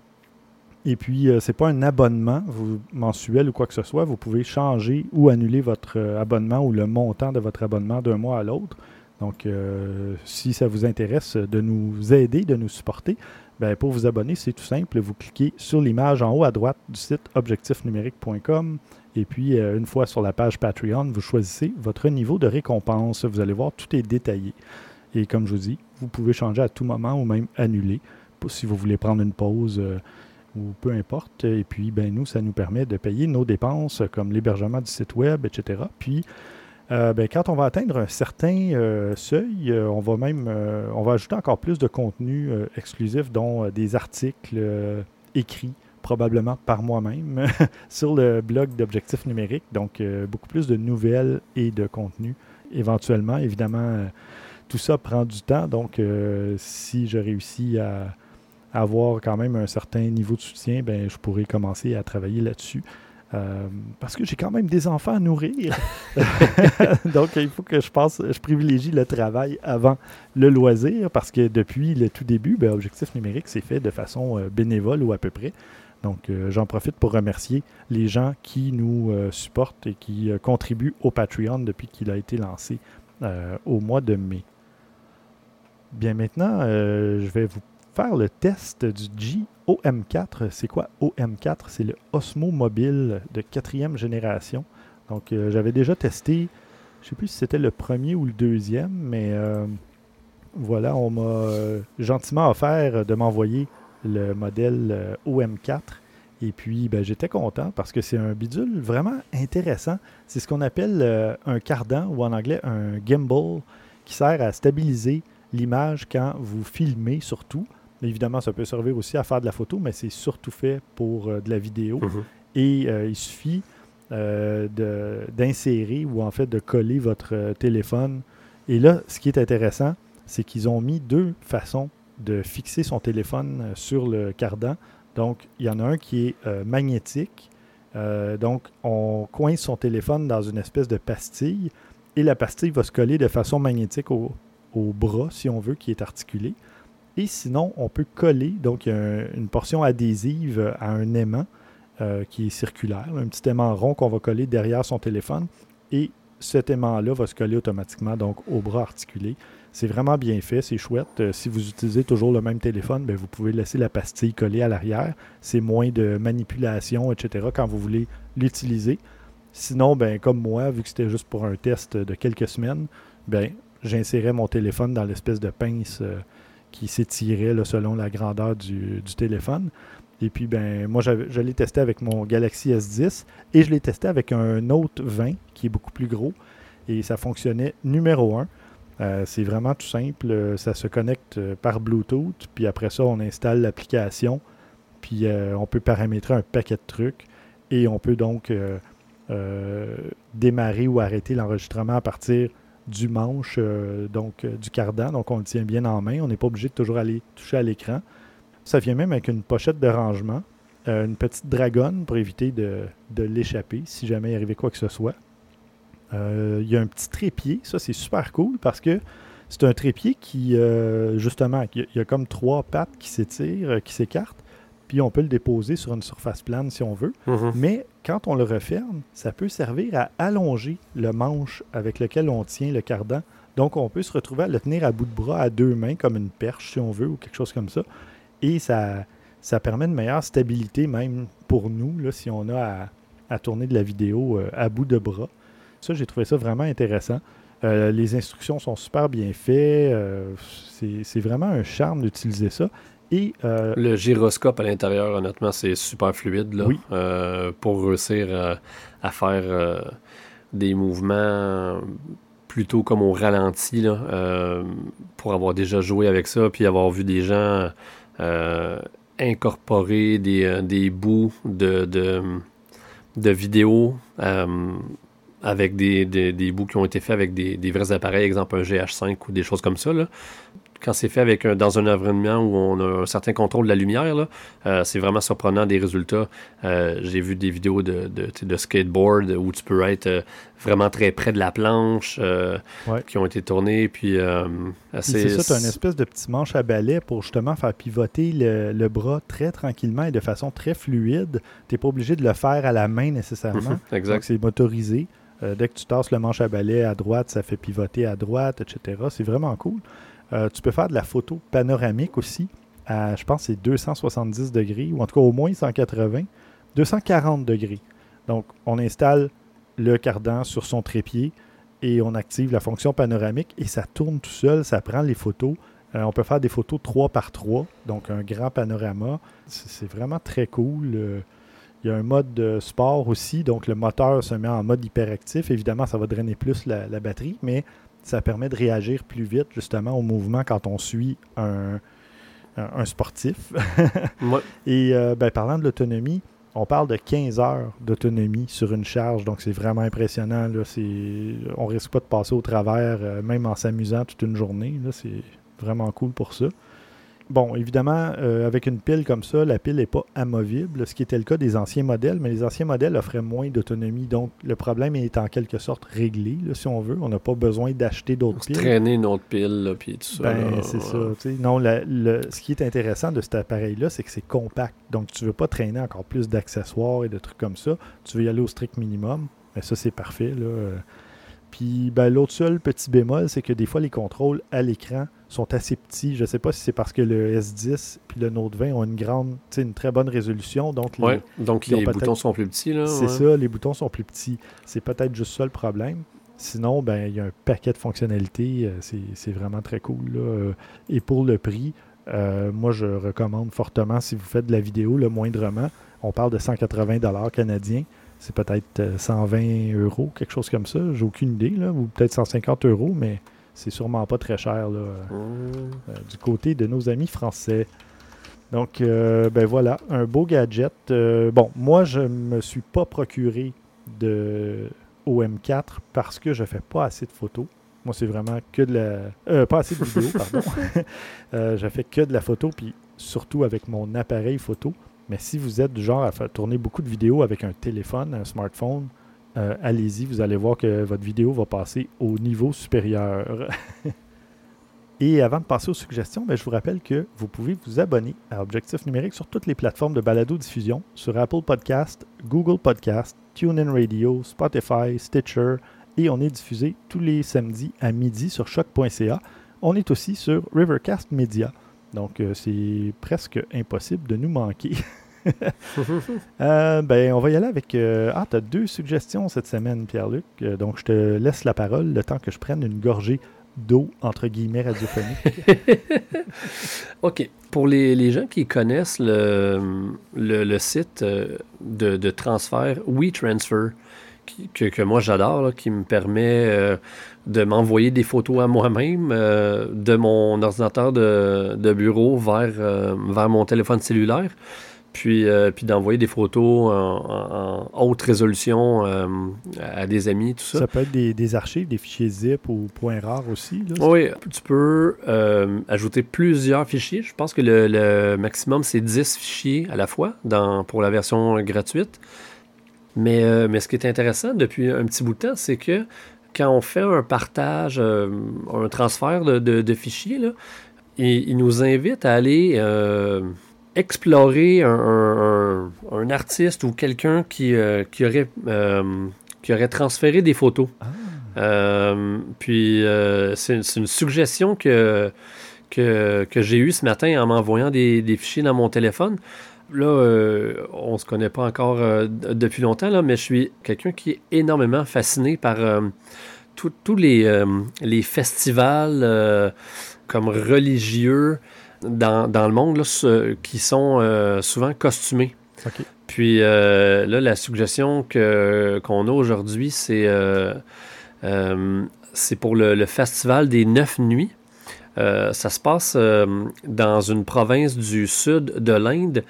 Speaker 1: Et puis, euh, c'est pas un abonnement mensuel ou quoi que ce soit. Vous pouvez changer ou annuler votre euh, abonnement ou le montant de votre abonnement d'un mois à l'autre. Donc, euh, si ça vous intéresse de nous aider, de nous supporter, ben, pour vous abonner, c'est tout simple. Vous cliquez sur l'image en haut à droite du site objectifnumérique.com et puis, euh, une fois sur la page Patreon, vous choisissez votre niveau de récompense. Vous allez voir, tout est détaillé. Et comme je vous dis, vous pouvez changer à tout moment ou même annuler si vous voulez prendre une pause ou peu importe. Et puis, ben, nous, ça nous permet de payer nos dépenses comme l'hébergement du site web, etc. Puis, euh, ben, quand on va atteindre un certain euh, seuil, euh, on va même on va ajouter encore plus de contenu exclusif, dont des articles écrits probablement par moi-même sur le blog d'Objectif numérique. Donc, beaucoup plus de nouvelles et de contenu éventuellement. Évidemment, tout ça prend du temps. Donc, si je réussis à avoir quand même un certain niveau de soutien, ben, je pourrais commencer à travailler là-dessus. Euh, parce que j'ai quand même des enfants à nourrir. Donc, il faut que je pense, je privilégie le travail avant le loisir parce que depuis le tout début, ben, Objectif numérique s'est fait de façon euh, bénévole ou à peu près. Donc, euh, j'en profite pour remercier les gens qui nous supportent et qui contribuent au Patreon depuis qu'il a été lancé au mois de mai. Bien, maintenant, je vais vous faire le test du GOM4. C'est quoi OM4 C'est le Osmo Mobile de quatrième génération. Donc, euh, j'avais déjà testé, je ne sais plus si c'était le premier ou le deuxième, mais euh, voilà, on m'a euh, gentiment offert de m'envoyer le modèle euh, OM4. Et puis, ben, j'étais content parce que c'est un bidule vraiment intéressant. C'est ce qu'on appelle un cardan ou en anglais un gimbal qui sert à stabiliser l'image quand vous filmez surtout. Évidemment, ça peut servir aussi à faire de la photo, mais c'est surtout fait pour euh, de la vidéo.
Speaker 2: Mhm.
Speaker 1: Et euh, il suffit euh, d'insérer ou en fait de coller votre téléphone. Et là, ce qui est intéressant, c'est qu'ils ont mis deux façons de fixer son téléphone sur le cardan. Donc, il y en a un qui est magnétique. Donc, on coince son téléphone dans une espèce de pastille et la pastille va se coller de façon magnétique au, au bras, si on veut, qui est articulé. Et sinon, on peut coller, donc il y a un- une portion adhésive à un aimant euh, qui est circulaire, un petit aimant rond qu'on va coller derrière son téléphone. Et cet aimant-là va se coller automatiquement donc au bras articulé. C'est vraiment bien fait, c'est chouette. Euh, si vous utilisez toujours le même téléphone, ben, vous pouvez laisser la pastille collée à l'arrière. C'est moins de manipulation, etc. quand vous voulez l'utiliser. Sinon, ben, comme moi, vu que c'était juste pour un test de quelques semaines, ben, j'insérais mon téléphone dans l'espèce de pince euh, qui s'étirait selon la grandeur du, téléphone. Et puis, ben, moi, je l'ai testé avec mon Galaxy S10 et je l'ai testé avec un Note 20 qui est beaucoup plus gros. Et ça fonctionnait numéro 1. Euh, c'est vraiment tout simple. Euh, ça se connecte euh, par Bluetooth. Puis après ça, on installe l'application. Puis on peut paramétrer un paquet de trucs. Et on peut donc démarrer ou arrêter l'enregistrement à partir du manche, donc du cardan. Donc on le tient bien en main. On n'est pas obligé de toujours aller toucher à l'écran. Ça vient même avec une pochette de rangement. une petite dragonne pour éviter de, l'échapper si jamais il arrivait quoi que ce soit. Euh, il y a un petit trépied. Ça, c'est super cool parce que c'est un trépied qui, euh, justement, il y, a comme trois pattes qui s'étirent, euh, qui s'écartent. Puis on peut le déposer sur une surface plane si on veut.
Speaker 2: Mhm.
Speaker 1: Mais quand on le referme, ça peut servir à allonger le manche avec lequel on tient le cardan. Donc on peut se retrouver à le tenir à bout de bras à deux mains, comme une perche si on veut, ou quelque chose comme ça. Et ça, ça permet une meilleure stabilité même pour nous, là, si on a à, tourner de la vidéo à bout de bras. Ça, j'ai trouvé ça vraiment intéressant. Euh, les instructions sont super bien faites. Euh, c'est vraiment un charme d'utiliser ça. Et,
Speaker 2: euh, le gyroscope à l'intérieur, honnêtement, c'est super fluide là, pour réussir à faire des mouvements plutôt comme au ralenti, là, pour avoir déjà joué avec ça, puis avoir vu des gens incorporer des, des bouts de, de, de vidéos avec des, des, bouts qui ont été faits avec des, des, vrais appareils, exemple un GH5 ou des choses comme ça. Là. Quand c'est fait avec dans un environnement où on a un certain contrôle de la lumière, euh, c'est vraiment surprenant des résultats. Euh, j'ai vu des vidéos de, de, de, skateboard où tu peux être euh, vraiment très près de la planche qui ont été tournées. Puis,
Speaker 1: c'est ça, tu as une espèce de petit manche à balai pour justement faire pivoter le, le, bras très tranquillement et de façon très fluide. Tu n'es pas obligé de le faire à la main nécessairement.
Speaker 2: exact.
Speaker 1: Donc c'est motorisé. Euh, dès que tu tasses le manche à balai à droite, ça fait pivoter à droite, etc. C'est vraiment cool. Euh, tu peux faire de la photo panoramique aussi. À, je pense c'est 270 degrés, ou en tout cas au moins 180, 240 degrés. Donc, on installe le cardan sur son trépied et on active la fonction panoramique et ça tourne tout seul, ça prend les photos. Euh, on peut faire des photos 3 par 3, donc un grand panorama. C'est vraiment très cool. Il y a un mode de sport aussi, donc le moteur se met en mode hyperactif. Évidemment, ça va drainer plus la, batterie, mais ça permet de réagir plus vite justement au mouvement quand on suit un, sportif. Et euh, ben, parlant de l'autonomie, on parle de 15 heures d'autonomie sur une charge, donc c'est vraiment impressionnant. Là. On risque pas de passer au travers, euh, même en s'amusant toute une journée. C'est vraiment cool pour ça. Bon, évidemment, euh, avec une pile comme ça, la pile n'est pas amovible, ce qui était le cas des anciens modèles, mais les anciens modèles offraient moins d'autonomie. Donc, le problème est en quelque sorte réglé, si on veut. On n'a pas besoin d'acheter d'autres piles.
Speaker 2: Traîner une autre pile, puis tout ça.
Speaker 1: Ben, c'est ça. Non, ce qui est intéressant de cet appareil-là, c'est que c'est compact. Donc, tu ne veux pas traîner encore plus d'accessoires et de trucs comme ça. Tu veux y aller au strict minimum. Mais ça, c'est parfait. Puis, ben, l'autre seul petit bémol, c'est que des fois, les contrôles à l'écran sont assez petits. Je ne sais pas si c'est parce que le S10 puis le Note 20 ont une grande, une très bonne résolution. Donc
Speaker 2: les, donc les boutons sont plus petits.
Speaker 1: C'est ça, les boutons sont plus petits. C'est peut-être juste ça le problème. Sinon, ben il y a un paquet de fonctionnalités. Euh, c'est vraiment très cool. Et pour le prix, euh, moi je recommande fortement si vous faites de la vidéo, le moindrement. On parle de 180 canadiens. C'est peut-être 120 euh, euros, quelque chose comme ça. J'ai aucune idée, là, ou peut-être 150 euros, mais c'est sûrement pas très cher là, mmh. euh, du côté de nos amis français. Donc, euh, ben voilà, un beau gadget. Euh, bon, moi, je me suis pas procuré de OM4 parce que je fais pas assez de photos. Moi, c'est vraiment que de la. pas assez de vidéos, pardon. je fais que de la photo, puis surtout avec mon appareil photo. Mais si vous êtes du genre à faire tourner beaucoup de vidéos avec un téléphone, un smartphone, euh, allez-y, vous allez voir que votre vidéo va passer au niveau supérieur. Et avant de passer aux suggestions, ben, je vous rappelle que vous pouvez vous abonner à Objectif Numérique sur toutes les plateformes de balado-diffusion, sur Apple Podcast, Google Podcast, TuneIn Radio, Spotify, Stitcher et on est diffusé tous les samedis à midi sur choc.ca. On est aussi sur Rivercast Media. Donc, euh, c'est presque impossible de nous manquer. Euh, ben, on va y aller avec. euh, ah, tu as deux suggestions cette semaine, Pierre-Luc. Euh, donc, je te laisse la parole le temps que je prenne une gorgée d'eau, entre guillemets, radiophonique.
Speaker 2: OK. Pour les, les gens qui connaissent le, le, site de, de transfert WeTransfer, que, que moi j'adore, qui me permet de m'envoyer des photos à moi-même de mon ordinateur de, de bureau vers, vers mon téléphone cellulaire, puis, euh, puis d'envoyer des photos en, haute résolution euh, à des amis, tout ça.
Speaker 1: Ça peut être des, des archives, des fichiers zip ou points rares aussi. là.
Speaker 2: Oui, tu peux euh, ajouter plusieurs fichiers. Je pense que le, le maximum, c'est 10 fichiers à la fois dans, pour la version gratuite. Mais, mais ce qui est intéressant depuis un petit bout de temps, c'est que quand on fait un partage, un transfert de, de- de fichiers, là, il, il nous invite à aller explorer un, un- un- un artiste ou quelqu'un qui, euh, qui, aurait, euh, qui aurait transféré des photos.
Speaker 1: Ah.
Speaker 2: Euh, puis c'est une suggestion que, que, que j'ai eue ce matin en m'envoyant des, des fichiers dans mon téléphone. Là, on se connaît pas encore depuis longtemps, là, mais je suis quelqu'un qui est énormément fasciné par tous les, les festivals comme religieux dans, dans le monde là, ce- qui sont euh, souvent costumés. Puis euh, là, la suggestion que, qu'on a aujourd'hui, c'est, euh, c'est pour le, le festival des Neuf Nuits. Ça se passe dans une province du sud de l'Inde.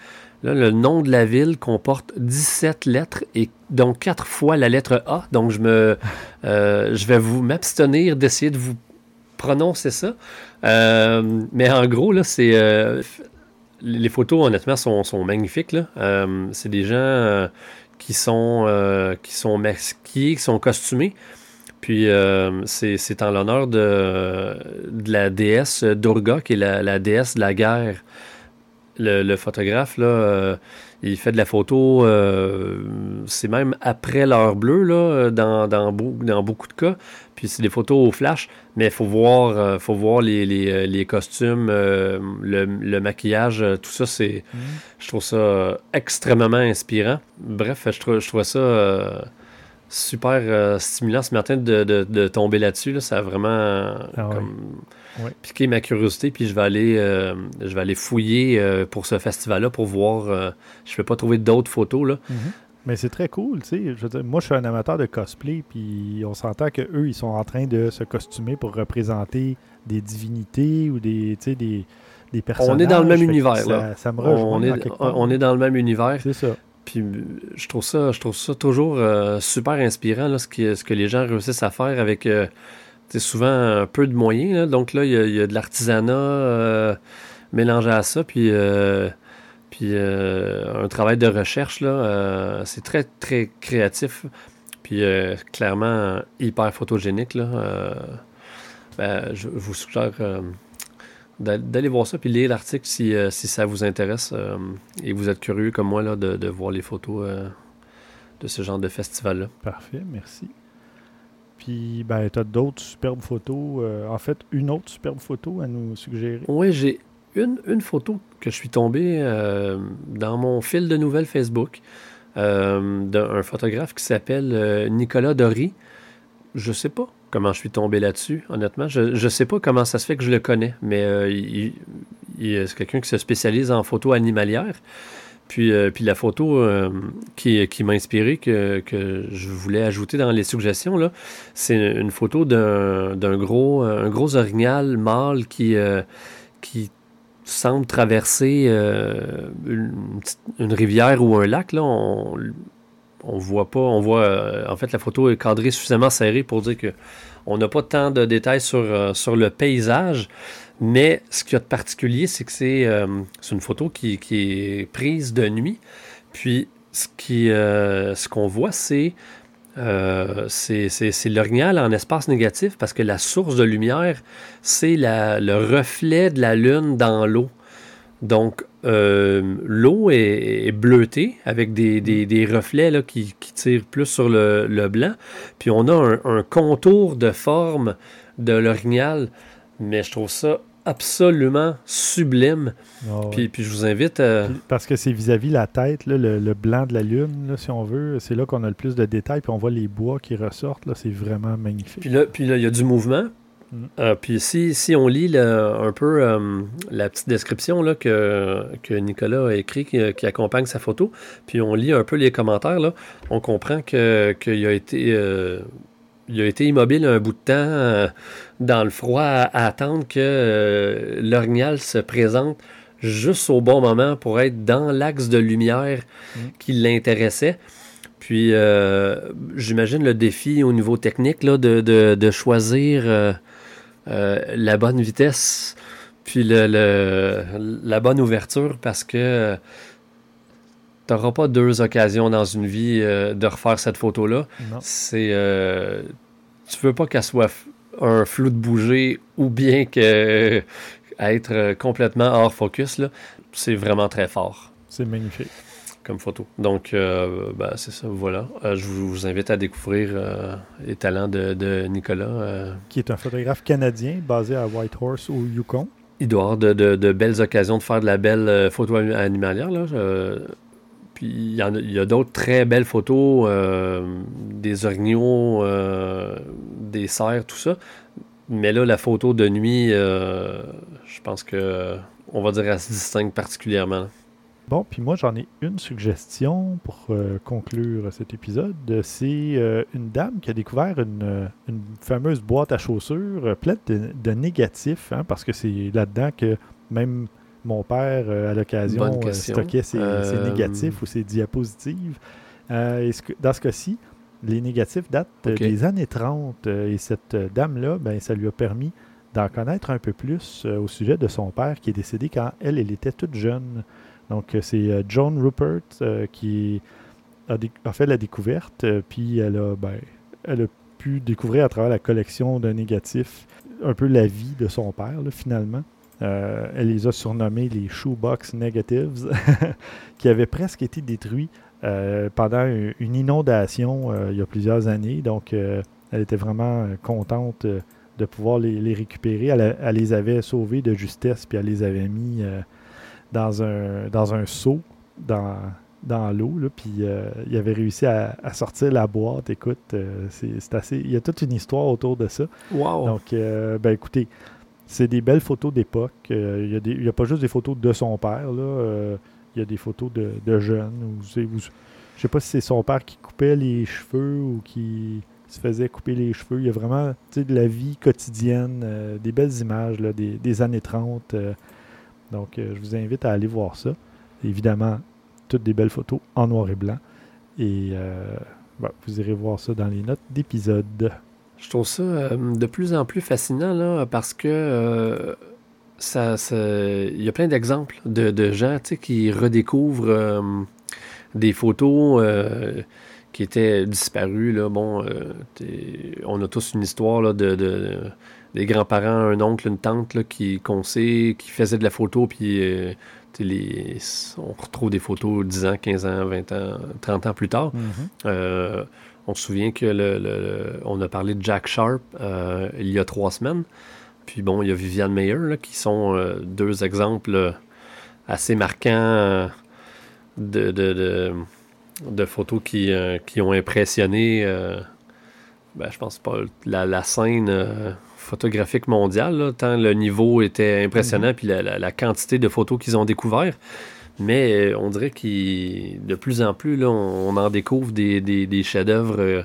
Speaker 2: Là, le nom de la ville comporte 17 lettres et donc quatre fois la lettre A. Donc, je, me, euh, je vais vous m'abstenir d'essayer de vous prononcer ça. Euh, mais en gros, là, c'est. euh, les photos, honnêtement, sont, sont magnifiques. Euh, c'est des gens qui, sont, qui sont masqués, qui sont costumés. Puis c'est en l'honneur de, de la déesse Durga, qui est la, déesse de la guerre. Le, photographe, là, il fait de la photo, c'est même après l'heure bleue, là, dans, dans, dans beaucoup de cas. Puis c'est des photos au flash, mais il faut voir, euh, faut voir les, les, euh, les costumes, euh, le, le maquillage, tout ça, c'est,
Speaker 1: Mhm.
Speaker 2: je trouve ça extrêmement inspirant. Bref, je trouve, je trouve ça euh, super stimulant ce matin de, de- de tomber là-dessus. là. Ça a vraiment
Speaker 1: Ah
Speaker 2: comme, piqué ma curiosité. Puis je vais aller, je vais aller fouiller pour ce festival-là pour voir. je ne vais pas trouver d'autres photos. Là.
Speaker 1: Mhm. Mais c'est très cool, tu sais. Je veux dire, moi, je suis un amateur de cosplay, puis on s'entend que eux, ils sont en train de se costumer pour représenter des divinités ou des, tu sais, des, des personnages.
Speaker 2: On est dans le même
Speaker 1: que
Speaker 2: univers,
Speaker 1: ça,
Speaker 2: là.
Speaker 1: Ça me rejoint
Speaker 2: On est, on est dans le même univers.
Speaker 1: C'est ça.
Speaker 2: Puis euh, je trouve ça, je trouve ça toujours euh, super inspirant, là, ce, qui- ce que les gens réussissent à faire avec euh, tu sais, souvent un peu de moyens. là. Donc là, il y, y a de l'artisanat euh, mélangé à ça, puis, puis euh, un travail de recherche. là. euh, c'est très, très créatif, puis euh, clairement hyper photogénique. Là. Ben, je vous suggère d'a- d'aller voir ça, puis lire l'article si, si ça vous intéresse et vous êtes curieux comme moi là, de, de voir les photos de ce genre de festival-là.
Speaker 1: Parfait, merci. Puis, ben, tu as d'autres superbes photos. euh, en fait, une autre superbe photo à nous suggérer?
Speaker 2: Oui, j'ai une, une photo que je suis tombé euh, dans mon fil de nouvelles Facebook euh, d'un photographe qui s'appelle euh, Nicolas Dory. Je sais pas comment je suis tombé là-dessus, honnêtement. Je ne sais pas comment ça se fait que je le connais, mais il, c'est quelqu'un qui se spécialise en photo animalière. Puis, puis la photo qui, qui m'a inspiré, que, que je voulais ajouter dans les suggestions, c'est une photo d'un d'un gros, un gros orignal mâle qui, qui semble traverser euh, une, rivière ou un lac. Là, on, on voit pas, on voit, euh, en fait, la photo est cadrée suffisamment serrée pour dire que on n'a pas tant de détails sur, euh, le paysage, mais ce qu'il y a de particulier, c'est que c'est une photo qui, est prise de nuit. Puis, ce euh, ce qu'on voit, c'est euh, c'est l'orignal en espace négatif parce que la source de lumière, c'est le reflet de la Lune dans l'eau. Donc, euh, l'eau est, est bleutée avec des, des- des reflets là, qui, qui tirent plus sur le, le blanc. Puis on a un, un contour de forme de l'orignal, mais je trouve ça absolument sublime.
Speaker 1: Ah ouais.
Speaker 2: Puis, je vous invite à...
Speaker 1: Parce que c'est vis-à-vis la tête, là, le, le blanc de la lune, là, si on veut. C'est là qu'on a le plus de détails. Puis on voit les bois qui ressortent. Là, c'est vraiment magnifique.
Speaker 2: Puis là, puis là, il y a du mouvement.
Speaker 1: Mm.
Speaker 2: Euh, puis si, si on lit un peu euh, la petite description là, que, que Nicolas a écrit qui, qui accompagne sa photo, puis on lit un peu les commentaires, là, on comprend que- qu'il a été... euh, il a été immobile un bout de temps dans le froid à, à attendre que euh, l'orignal se présente juste au bon moment pour être dans l'axe de lumière
Speaker 1: Mm.
Speaker 2: qui l'intéressait. Puis euh, j'imagine le défi au niveau technique là, de, de- de choisir euh, euh, la bonne vitesse puis le, le- la bonne ouverture parce que tu n'auras pas deux occasions dans une vie de refaire cette photo-là. C'est. tu veux pas qu'elle soit un flou de bouger ou bien que être euh, complètement hors focus. C'est vraiment très fort
Speaker 1: C'est magnifique.
Speaker 2: comme photo. Donc, euh, ben, c'est ça, voilà. Euh, je vous, invite à découvrir euh, les talents de, de Nicolas. euh.
Speaker 1: Qui est un photographe canadien basé à Whitehorse au Yukon.
Speaker 2: il doit avoir de, de- de belles occasions de faire de la belle euh, photo ani- animalière. Là. Il y, a, d'autres très belles photos, euh, des orignaux, euh, des cerfs, tout ça. Mais là, la photo de nuit, euh, je pense que on va dire, elle se distingue particulièrement.
Speaker 1: Bon, puis moi, j'en ai une suggestion pour conclure cet épisode. C'est une dame qui a découvert une, une fameuse boîte à chaussures pleine de, de négatifs, hein, parce que c'est là-dedans que même mon père, euh, à l'occasion, euh, stockait ses, ses
Speaker 2: Euh,
Speaker 1: négatifs ou ses diapositives. Et ce que- dans ce cas-ci, les négatifs datent des années 30 euh, et cette dame-là, ben, ça lui a permis d'en connaître un peu plus au sujet de son père qui est décédé quand elle, elle était toute jeune. Donc, c'est Joan Rupert qui a, fait la découverte, puis elle a, ben, elle a pu découvrir à travers la collection de négatifs un peu la vie de son père, là, finalement. Euh, elle les a surnommés les Shoebox Negatives, qui avaient presque été détruits euh, pendant une inondation euh, il y a plusieurs années. Donc, elle était vraiment contente de pouvoir les, les récupérer. Elle, a- elle les avait sauvés de justesse, puis elle les avait mis dans, un, dans un seau dans, dans l'eau. Puis euh, il avait réussi à, à sortir la boîte. Écoute, euh, c'est c'est assez. Il y a toute une histoire autour de ça.
Speaker 2: Wow!
Speaker 1: Donc, euh, ben écoutez, c'est des belles photos d'époque. Euh, Il n'y a pas juste des photos de son père, euh, il y a des photos de, jeunes. C'est- ou- je sais pas si c'est son père qui coupait les cheveux ou qui se faisait couper les cheveux. Il y a vraiment de la vie quotidienne, euh, des belles images des, années 30. euh. donc, je vous invite à aller voir ça. Évidemment, toutes des belles photos en noir et blanc. Et ben, vous irez voir ça dans les notes d'épisode.
Speaker 2: Je trouve ça euh, de plus en plus fascinant là, parce que euh, ça, ça- il y a plein d'exemples de, de gens qui redécouvrent euh, des photos euh, qui étaient disparues. Là. Bon, euh, on a tous une histoire là, de, de- des grands-parents, un oncle, une tante là, qui, qu'on sait, qui faisaient de la photo, puis les, on retrouve des photos 10 ans, 15 ans, 20 ans, 30 ans plus tard. Euh, on se souvient que le, on a parlé de Jack Sharp euh, il y a trois semaines. Puis bon, il y a Viviane Meyer là, qui sont euh, deux exemples assez marquants euh, de, de, de- de photos qui, qui ont impressionné, ben, je pense pas, la, la scène photographique mondiale, là, tant le niveau était impressionnant, puis la, la- la quantité de photos qu'ils ont découvert. Mais euh, on dirait qu'il de plus en plus, là, on, en découvre des, chefs-d'œuvre euh,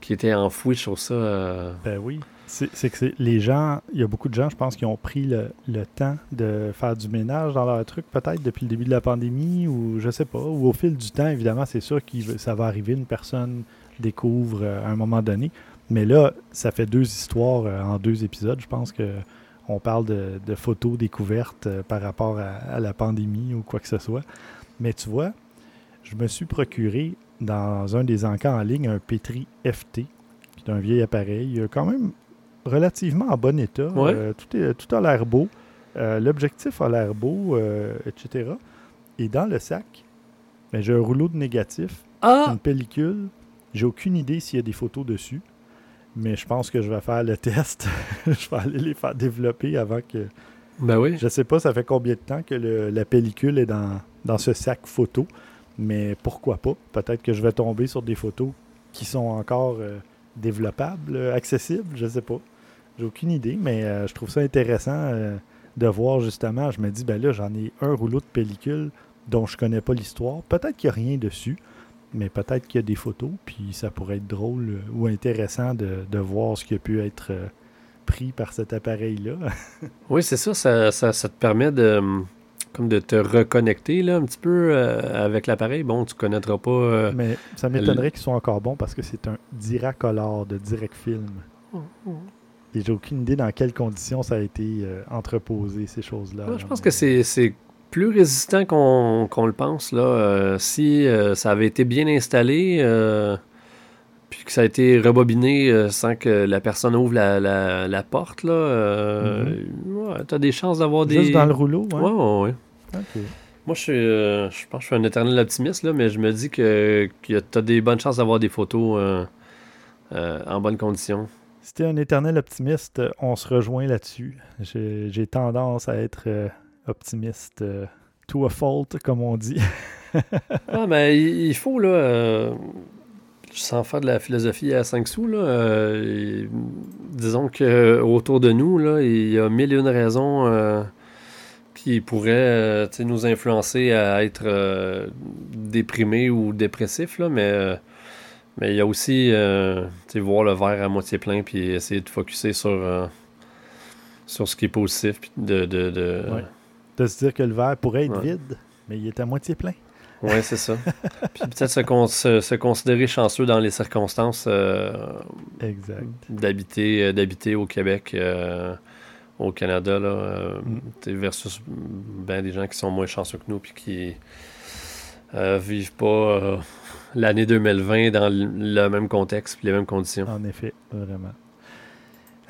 Speaker 2: qui étaient enfouis. Je trouve ça. euh,
Speaker 1: Ben oui. C'est que les gens, il y a beaucoup de gens, je pense, qui ont pris le, temps de faire du ménage dans leur truc, peut-être depuis le début de la pandémie, ou je sais pas, ou au fil du temps, évidemment, c'est sûr que ça va arriver, une personne découvre à un moment donné. Mais là, ça fait deux histoires en deux épisodes. Je pense que on parle de, de photos découvertes euh, par rapport à, à la pandémie ou quoi que ce soit. Mais tu vois, je me suis procuré dans un des encans en ligne un Petri FT, qui est un vieil appareil, euh, quand même relativement en bon état.
Speaker 2: Ouais.
Speaker 1: Euh, tout, est- tout a l'air beau. Euh, L'objectif a l'air beau, euh, etc. Et dans le sac, ben, j'ai un rouleau de négatif,
Speaker 2: Ah!
Speaker 1: une pellicule. J'ai aucune idée s'il y a des photos dessus. Mais je pense que je vais faire le test. je vais aller les faire développer avant que.
Speaker 2: Ben oui.
Speaker 1: Je sais pas, ça fait combien de temps que le- la pellicule est dans, dans ce sac photo. Mais pourquoi pas? Peut-être que je vais tomber sur des photos qui sont encore euh, développables, euh, accessibles, je sais pas. J'ai aucune idée, mais euh, je trouve ça intéressant de voir justement. Je me dis, ben là, j'en ai un rouleau de pellicule dont je connais pas l'histoire. Peut-être qu'il n'y a rien dessus, mais peut-être qu'il y a des photos, puis ça pourrait être drôle euh, ou intéressant de, de voir ce qui a pu être euh, pris par cet appareil-là.
Speaker 2: Oui, c'est ça, ça, ça, ça te permet de, hum, comme de te reconnecter là, un petit peu euh, avec l'appareil. Bon, tu connaîtras pas. euh,
Speaker 1: mais ça m'étonnerait qu'ils soient encore bons parce que c'est un Diracolor de Direct Film. Et j'ai aucune idée dans quelles conditions ça a été euh, entreposé, ces choses-là.
Speaker 2: Ouais, je pense
Speaker 1: mais-
Speaker 2: que c'est plus résistant qu'on le pense. Là. Euh, si euh, ça avait été bien installé, euh, puis que ça a été rebobiné sans que la personne ouvre la, la- la porte, là, ouais, t'as des chances d'avoir des.
Speaker 1: Juste dans le rouleau, ouais.
Speaker 2: Ouais, ouais, ouais.
Speaker 1: Ok.
Speaker 2: Moi, je suis, je pense que je suis un éternel optimiste, là, mais je me dis que, que tu as des bonnes chances d'avoir des photos en bonnes conditions.
Speaker 1: Si t'es un éternel optimiste, on se rejoint là-dessus. J'ai tendance à être optimiste euh, to a fault, comme on dit.
Speaker 2: Ah, mais il, faut, là, euh, sans faire de la philosophie à 5 sous, là, euh, disons que autour de nous, là, il y a mille et une raisons euh, qui pourraient nous influencer à être déprimés ou dépressifs, là, mais, mais il y a aussi voir le verre à moitié plein puis essayer de focuser sur, sur ce qui est positif. Puis de, de, de-
Speaker 1: Ouais. De se dire que le verre pourrait être
Speaker 2: Ouais.
Speaker 1: vide, mais il est à moitié plein.
Speaker 2: Ouais, c'est ça. Puis peut-être se, con- se- se considérer chanceux dans les circonstances euh, d'habiter euh, d'habiter au Québec, euh, au Canada, là, euh,
Speaker 1: Mm.
Speaker 2: versus ben, des gens qui sont moins chanceux que nous puis qui vivent pas l'année 2020 dans le, le même contexte puis les mêmes conditions.
Speaker 1: En effet, vraiment.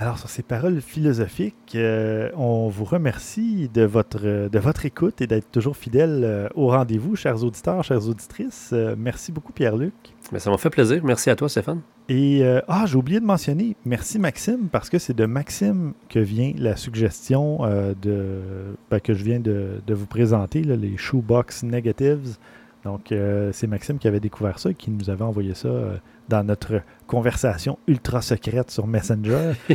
Speaker 1: Alors, sur ces paroles philosophiques, euh, on vous remercie de votre, de votre écoute et d'être toujours fidèle euh, au rendez-vous, chers auditeurs, chères auditrices. Euh, merci beaucoup, Pierre-Luc.
Speaker 2: Mais ça m'a fait plaisir. Merci à toi, Stéphane.
Speaker 1: Et, euh, ah, j'ai oublié de mentionner, merci Maxime, parce que c'est de Maxime que vient la suggestion de, ben, que je viens de, de vous présenter, là, les Shoebox Negatives. Donc, c'est Maxime qui avait découvert ça et qui nous avait envoyé ça dans notre conversation ultra secrète sur Messenger.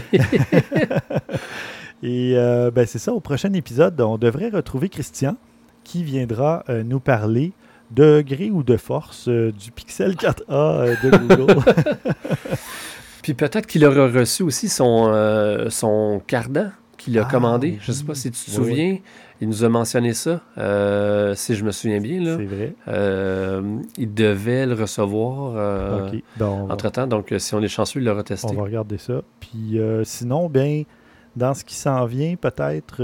Speaker 1: et euh, ben, c'est ça, au prochain épisode, on devrait retrouver Christian qui viendra euh, nous parler de gré ou de force euh, du Pixel 4a euh, de Google.
Speaker 2: Puis peut-être qu'il aura reçu aussi son, son cardan qu'il a
Speaker 1: Ah,
Speaker 2: commandé. Je
Speaker 1: oui.
Speaker 2: sais pas si tu te
Speaker 1: Oui,
Speaker 2: souviens. Il nous a mentionné ça, euh, si je me souviens bien.
Speaker 1: C'est vrai.
Speaker 2: Euh, il devait le recevoir euh.
Speaker 1: Ben, on,
Speaker 2: entre-temps. Donc, si on est chanceux, il l'aura
Speaker 1: on
Speaker 2: testé.
Speaker 1: va regarder ça. Puis sinon, bien, dans ce qui s'en vient, peut-être,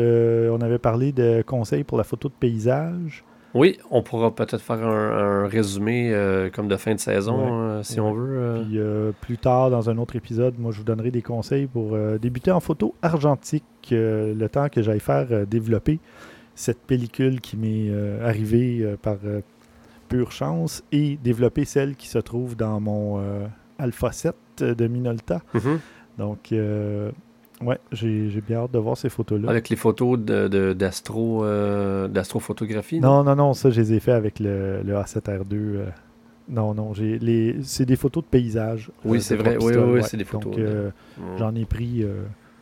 Speaker 1: on avait parlé de conseils pour la photo de paysage.
Speaker 2: Oui, on pourra peut-être faire un, un résumé euh, comme de fin de saison,
Speaker 1: Ouais,
Speaker 2: euh, si
Speaker 1: ouais.
Speaker 2: on veut. euh.
Speaker 1: Puis plus tard, dans un autre épisode, moi, je vous donnerai des conseils pour débuter en photo argentique, le temps que j'aille faire développer cette pellicule qui m'est arrivée par pure chance et développer celle qui se trouve dans mon Alpha 7 de Minolta.
Speaker 2: Mhm.
Speaker 1: Donc, euh, ouais, j'ai j'ai bien hâte de voir ces photos-là.
Speaker 2: Avec les photos de- de- d'astro, euh, d'astrophotographie.
Speaker 1: Non, non, non, ça, je les ai fait avec le, le A7R2. euh, non, non, j'ai les, c'est des photos de paysage.
Speaker 2: Oui,
Speaker 1: euh,
Speaker 2: c'est
Speaker 1: de
Speaker 2: vrai. Oui,
Speaker 1: pistoles,
Speaker 2: oui, oui,
Speaker 1: ouais.
Speaker 2: c'est des photos
Speaker 1: Donc, euh, j'en ai pris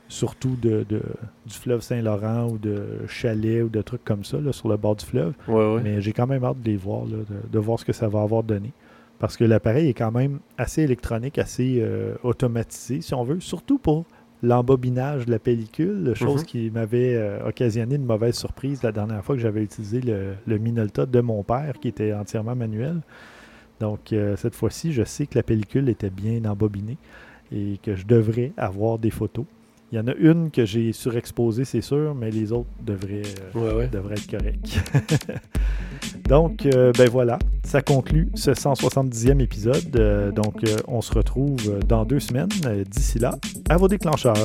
Speaker 1: surtout de, de- du fleuve Saint-Laurent ou de chalets ou de trucs comme ça là, sur le bord du fleuve.
Speaker 2: Ouais, ouais.
Speaker 1: Mais j'ai quand même hâte de les voir, là, de, de voir ce que ça va avoir donné. Parce que l'appareil est quand même assez électronique, assez euh, automatisé, si on veut, surtout pour l'embobinage de la pellicule, chose
Speaker 2: Mhm.
Speaker 1: qui m'avait euh, occasionné une mauvaise surprise la dernière fois que j'avais utilisé le, le Minolta de mon père, qui était entièrement manuel. Donc, euh, cette fois-ci, je sais que la pellicule était bien embobinée et que je devrais avoir des photos. Il y en a une que j'ai surexposée, c'est sûr, mais les autres devraient, euh,
Speaker 2: Ouais, ouais.
Speaker 1: devraient être corrects. donc, euh, ben voilà, ça conclut ce 170e épisode. Euh, donc, euh, on se retrouve dans deux semaines. D'ici là, à vos déclencheurs.